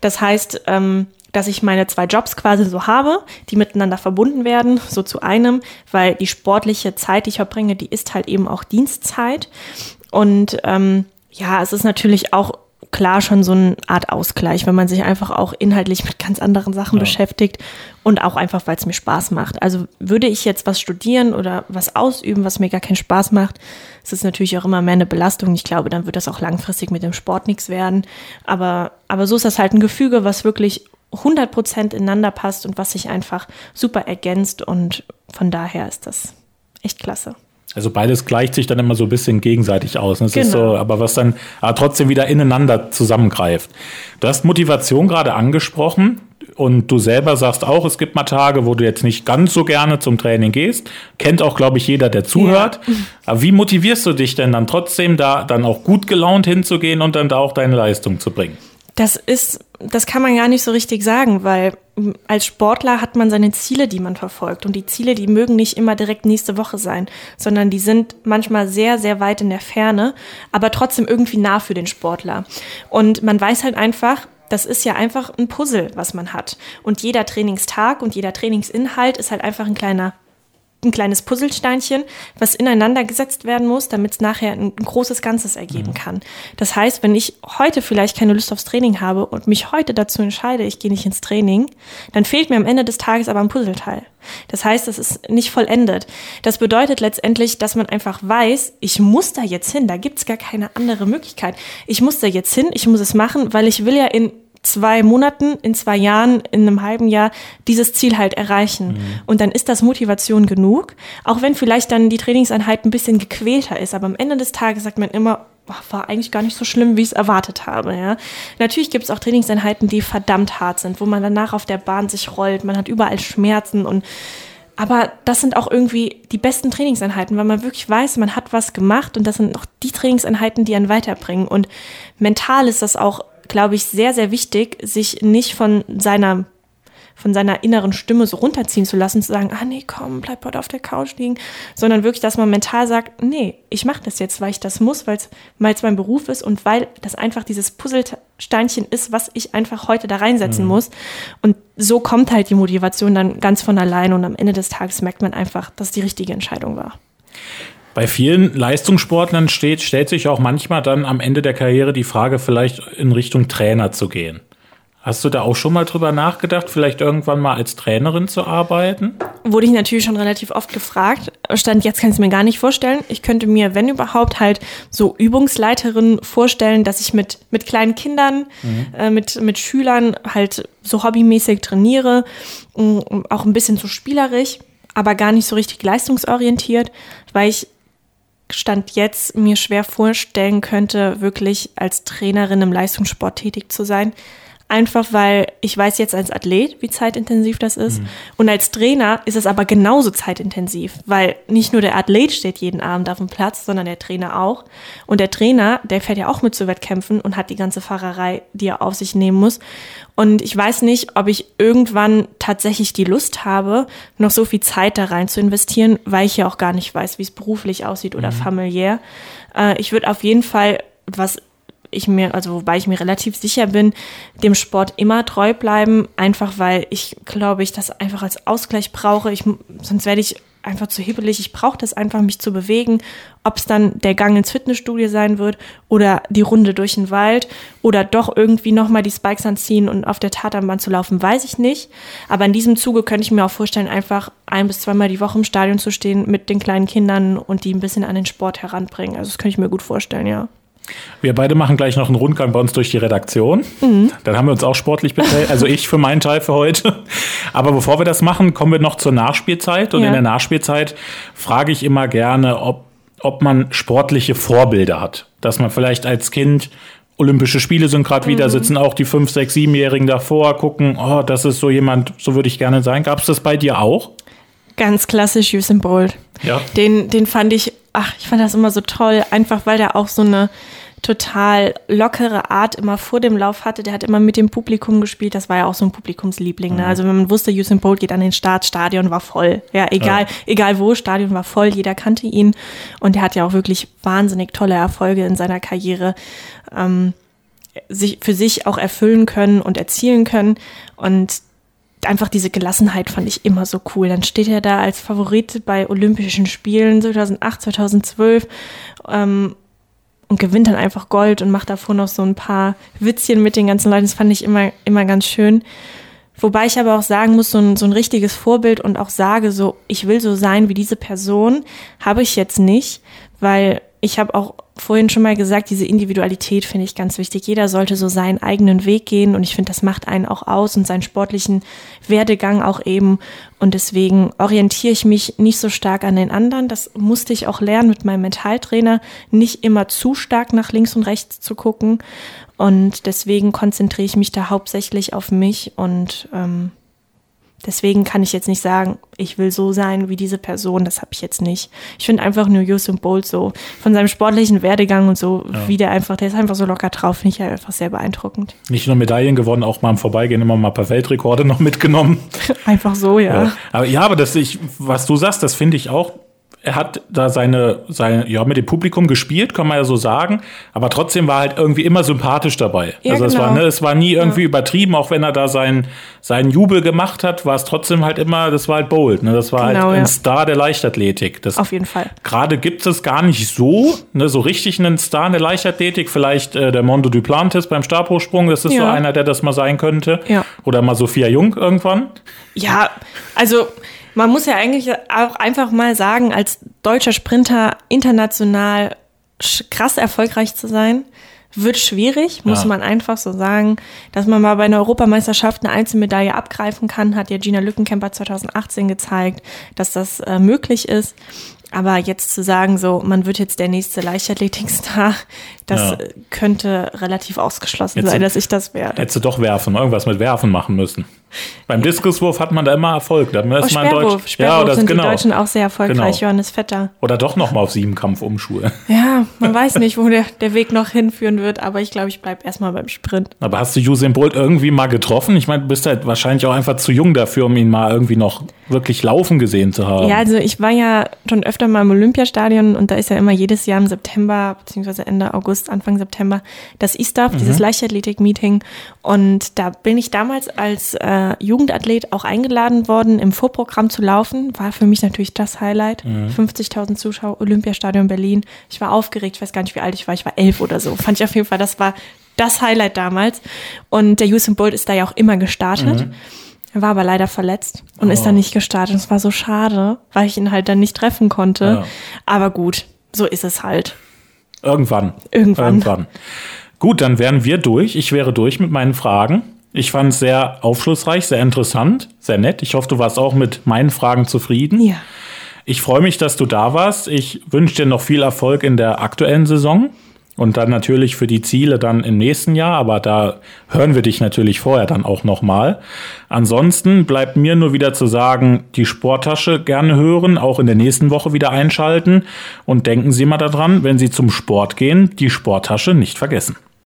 Das heißt, ähm, dass ich meine zwei Jobs quasi so habe, die miteinander verbunden werden, so zu einem, weil die sportliche Zeit, die ich verbringe, die ist halt eben auch Dienstzeit. Und ähm, ja, es ist natürlich auch klar schon so eine Art Ausgleich, wenn man sich einfach auch inhaltlich mit ganz anderen Sachen ja. beschäftigt und auch einfach, weil es mir Spaß macht. Also würde ich jetzt was studieren oder was ausüben, was mir gar keinen Spaß macht, ist es natürlich auch immer mehr eine Belastung. Ich glaube, dann wird das auch langfristig mit dem Sport nichts werden. Aber, aber so ist das halt ein Gefüge, was wirklich 100 Prozent ineinander passt und was sich einfach super ergänzt und von daher ist das echt klasse. Also beides gleicht sich dann immer so ein bisschen gegenseitig aus. Das genau. ist so, aber was dann aber trotzdem wieder ineinander zusammengreift. Du hast Motivation gerade angesprochen und du selber sagst auch, es gibt mal Tage, wo du jetzt nicht ganz so gerne zum Training gehst. Kennt auch, glaube ich, jeder, der zuhört. Ja. Aber wie motivierst du dich denn dann trotzdem da dann auch gut gelaunt hinzugehen und dann da auch deine Leistung zu bringen? Das ist, das kann man gar nicht so richtig sagen, weil als Sportler hat man seine Ziele, die man verfolgt. Und die Ziele, die mögen nicht immer direkt nächste Woche sein, sondern die sind manchmal sehr, sehr weit in der Ferne, aber trotzdem irgendwie nah für den Sportler. Und man weiß halt einfach, das ist ja einfach ein Puzzle, was man hat. Und jeder Trainingstag und jeder Trainingsinhalt ist halt einfach ein kleiner ein kleines Puzzlesteinchen, was ineinander gesetzt werden muss, damit es nachher ein, großes Ganzes ergeben mhm. kann. Das heißt, wenn ich heute vielleicht keine Lust aufs Training habe und mich heute dazu entscheide, ich gehe nicht ins Training, dann fehlt mir am Ende des Tages aber ein Puzzleteil. Das heißt, das ist nicht vollendet. Das bedeutet letztendlich, dass man einfach weiß, ich muss da jetzt hin, da gibt's gar keine andere Möglichkeit. Ich muss da jetzt hin, ich muss es machen, weil ich will ja in zwei Monaten, in zwei Jahren, in einem halben Jahr dieses Ziel halt erreichen. Mhm. Und dann ist das Motivation genug, auch wenn vielleicht dann die Trainingseinheit ein bisschen gequälter ist. Aber am Ende des Tages sagt man immer, war eigentlich gar nicht so schlimm, wie ich es erwartet habe. Ja. Natürlich gibt es auch Trainingseinheiten, die verdammt hart sind, wo man danach auf der Bahn sich rollt, man hat überall Schmerzen und aber das sind auch irgendwie die besten Trainingseinheiten, weil man wirklich weiß, man hat was gemacht und das sind auch die Trainingseinheiten, die einen weiterbringen. Und mental ist das auch glaube ich, sehr, sehr wichtig, sich nicht von seiner von seiner inneren Stimme so runterziehen zu lassen, zu sagen, ah nee, komm, bleib heute auf der Couch liegen, sondern wirklich, dass man mental sagt, nee, ich mache das jetzt, weil ich das muss, weil es mein Beruf ist und weil das einfach dieses Puzzlesteinchen ist, was ich einfach heute da reinsetzen mhm. muss. Und so kommt halt die Motivation dann ganz von allein und am Ende des Tages merkt man einfach, dass es die richtige Entscheidung war. Bei vielen Leistungssportlern steht, stellt sich auch manchmal dann am Ende der Karriere die Frage, vielleicht in Richtung Trainer zu gehen. Hast du da auch schon mal drüber nachgedacht, vielleicht irgendwann mal als Trainerin zu arbeiten? Wurde ich natürlich schon relativ oft gefragt. Stand jetzt kann ich es mir gar nicht vorstellen. Ich könnte mir, wenn überhaupt, halt so Übungsleiterin vorstellen, dass ich mit, mit kleinen Kindern, mhm. äh, mit, mit Schülern halt so hobbymäßig trainiere, auch ein bisschen so spielerisch, aber gar nicht so richtig leistungsorientiert, weil ich Stand jetzt mir schwer vorstellen könnte, wirklich als Trainerin im Leistungssport tätig zu sein. Einfach weil ich weiß jetzt als Athlet, wie zeitintensiv das ist. Mhm. Und als Trainer ist es aber genauso zeitintensiv, weil nicht nur der Athlet steht jeden Abend auf dem Platz, sondern der Trainer auch. Und der Trainer, der fährt ja auch mit zu Wettkämpfen und hat die ganze Fahrerei, die er auf sich nehmen muss. Und ich weiß nicht, ob ich irgendwann tatsächlich die Lust habe, noch so viel Zeit da rein zu investieren, weil ich ja auch gar nicht weiß, wie es beruflich aussieht oder mhm. familiär. Äh, ich würde auf jeden Fall was ich mir, also wobei ich mir relativ sicher bin, dem Sport immer treu bleiben, einfach weil ich glaube ich das einfach als Ausgleich brauche. Ich, sonst werde ich einfach zu hibbelig. Ich brauche das einfach, mich zu bewegen. Ob es dann der Gang ins Fitnessstudio sein wird oder die Runde durch den Wald oder doch irgendwie nochmal die Spikes anziehen und auf der Tatanbahn zu laufen, weiß ich nicht. Aber in diesem Zuge könnte ich mir auch vorstellen, einfach ein bis zweimal die Woche im Stadion zu stehen mit den kleinen Kindern und die ein bisschen an den Sport heranbringen. Also das könnte ich mir gut vorstellen, ja. Wir beide machen gleich noch einen Rundgang bei uns durch die Redaktion. Mhm. Dann haben wir uns auch sportlich beteiligt, also ich für meinen Teil für heute. Aber bevor wir das machen, kommen wir noch zur Nachspielzeit. Und ja. in der Nachspielzeit frage ich immer gerne, ob, ob man sportliche Vorbilder hat. Dass man vielleicht als Kind Olympische Spiele sind gerade mhm. wieder, sitzen auch die 5, 6, 7-Jährigen davor, gucken, oh, das ist so jemand, so würde ich gerne sein. Gab es das bei dir auch? Ganz klassisch Usain Bolt. Ja. Den, den fand ich, ach, ich fand das immer so toll, einfach weil der auch so eine total lockere Art immer vor dem Lauf hatte. Der hat immer mit dem Publikum gespielt. Das war ja auch so ein Publikumsliebling. Ne? Mhm. Also wenn man wusste, Usain Bolt geht an den Start, Stadion war voll. Ja, egal, ja. egal wo, Stadion war voll. Jeder kannte ihn. Und er hat ja auch wirklich wahnsinnig tolle Erfolge in seiner Karriere. Ähm, sich, für sich auch erfüllen können und erzielen können. Und einfach diese Gelassenheit fand ich immer so cool. Dann steht er da als Favorit bei Olympischen Spielen 2008, 2012 ähm, und gewinnt dann einfach Gold und macht davor noch so ein paar Witzchen mit den ganzen Leuten. Das fand ich immer, immer ganz schön. Wobei ich aber auch sagen muss, so ein, so ein richtiges Vorbild und auch sage, so, ich will so sein wie diese Person, habe ich jetzt nicht, weil ich habe auch vorhin schon mal gesagt, diese Individualität finde ich ganz wichtig. Jeder sollte so seinen eigenen Weg gehen und ich finde, das macht einen auch aus und seinen sportlichen Werdegang auch eben. Und deswegen orientiere ich mich nicht so stark an den anderen. Das musste ich auch lernen mit meinem Mentaltrainer, nicht immer zu stark nach links und rechts zu gucken. Und deswegen konzentriere ich mich da hauptsächlich auf mich und ähm, Deswegen kann ich jetzt nicht sagen, ich will so sein wie diese Person. Das habe ich jetzt nicht. Ich finde einfach nur Usain Bolt so von seinem sportlichen Werdegang und so, ja. wie der einfach, der ist einfach so locker drauf, finde ich einfach sehr beeindruckend. Nicht nur Medaillen gewonnen, auch mal im Vorbeigehen immer mal ein paar Weltrekorde noch mitgenommen. einfach so, ja. ja. Aber ja, aber das ich, was du sagst, das finde ich auch er hat da seine, seine, ja, mit dem Publikum gespielt, kann man ja so sagen, aber trotzdem war halt irgendwie immer sympathisch dabei. Ja, also genau. es war, ne, es war nie irgendwie ja. übertrieben, auch wenn er da seinen, seinen Jubel gemacht hat, war es trotzdem halt immer, das war halt bold, ne, das war halt genau, halt ein ja. Star der Leichtathletik. Das, Auf jeden Fall. Gerade gibt es gar nicht so, ne, so richtig einen Star in der Leichtathletik, vielleicht äh, der Mondo Duplantis beim Stabhochsprung, das ist so einer, der das mal sein könnte. Ja. Oder mal Sophia Jung irgendwann. Ja, also, man muss ja eigentlich auch einfach mal sagen, als deutscher Sprinter international krass erfolgreich zu sein, wird schwierig, muss ja. man einfach so sagen. Dass man mal bei einer Europameisterschaft eine Einzelmedaille abgreifen kann, hat ja Gina Lückenkämper 2018 gezeigt, dass das äh, möglich ist. Aber jetzt zu sagen, so, man wird jetzt der nächste Leichtathletikstar, das ja. könnte relativ ausgeschlossen jetzt sein, dass ich das werde. Hättest du doch werfen, irgendwas mit Werfen machen müssen. Beim Diskuswurf hat man da immer Erfolg. Da ist oh, man. Deutsch, ja, das, sind genau. die Deutschen auch sehr erfolgreich, genau. Johannes Vetter. Oder doch nochmal auf Siebenkampf umschuhe. Ja, man weiß nicht, wo der, der Weg noch hinführen wird, aber ich glaube, ich bleibe erstmal beim Sprint. Aber hast du Usain Bolt irgendwie mal getroffen? Ich meine, du bist halt wahrscheinlich auch einfach zu jung dafür, um ihn mal irgendwie noch wirklich laufen gesehen zu haben. Ja, also ich war ja schon öfter mal im Olympiastadion und da ist ja immer jedes Jahr im September, beziehungsweise Ende August, Anfang September, das ISTAF, mhm. dieses Leichtathletik-Meeting. Und da bin ich damals als äh, Jugendathlet auch eingeladen worden, im Vorprogramm zu laufen. War für mich natürlich das Highlight. Mhm. 50.000 Zuschauer, Olympiastadion Berlin. Ich war aufgeregt, ich weiß gar nicht, wie alt ich war. Ich war elf oder so. Fand ich auf jeden Fall, das war das Highlight damals. Und der Usain Bolt ist da ja auch immer gestartet. Mhm. Er war aber leider verletzt und oh. ist dann nicht gestartet. Es war so schade, weil ich ihn halt dann nicht treffen konnte. Ja. Aber gut, so ist es halt. Irgendwann. Irgendwann. Irgendwann. Gut, dann wären wir durch. Ich wäre durch mit meinen Fragen. Ich fand es sehr aufschlussreich, sehr interessant, sehr nett. Ich hoffe, du warst auch mit meinen Fragen zufrieden. Ja. Ich freue mich, dass du da warst. Ich wünsche dir noch viel Erfolg in der aktuellen Saison. Und dann natürlich für die Ziele dann im nächsten Jahr, aber da hören wir dich natürlich vorher dann auch nochmal. Ansonsten bleibt mir nur wieder zu sagen, die Sporttasche gerne hören, auch in der nächsten Woche wieder einschalten und denken Sie mal daran, wenn Sie zum Sport gehen, die Sporttasche nicht vergessen.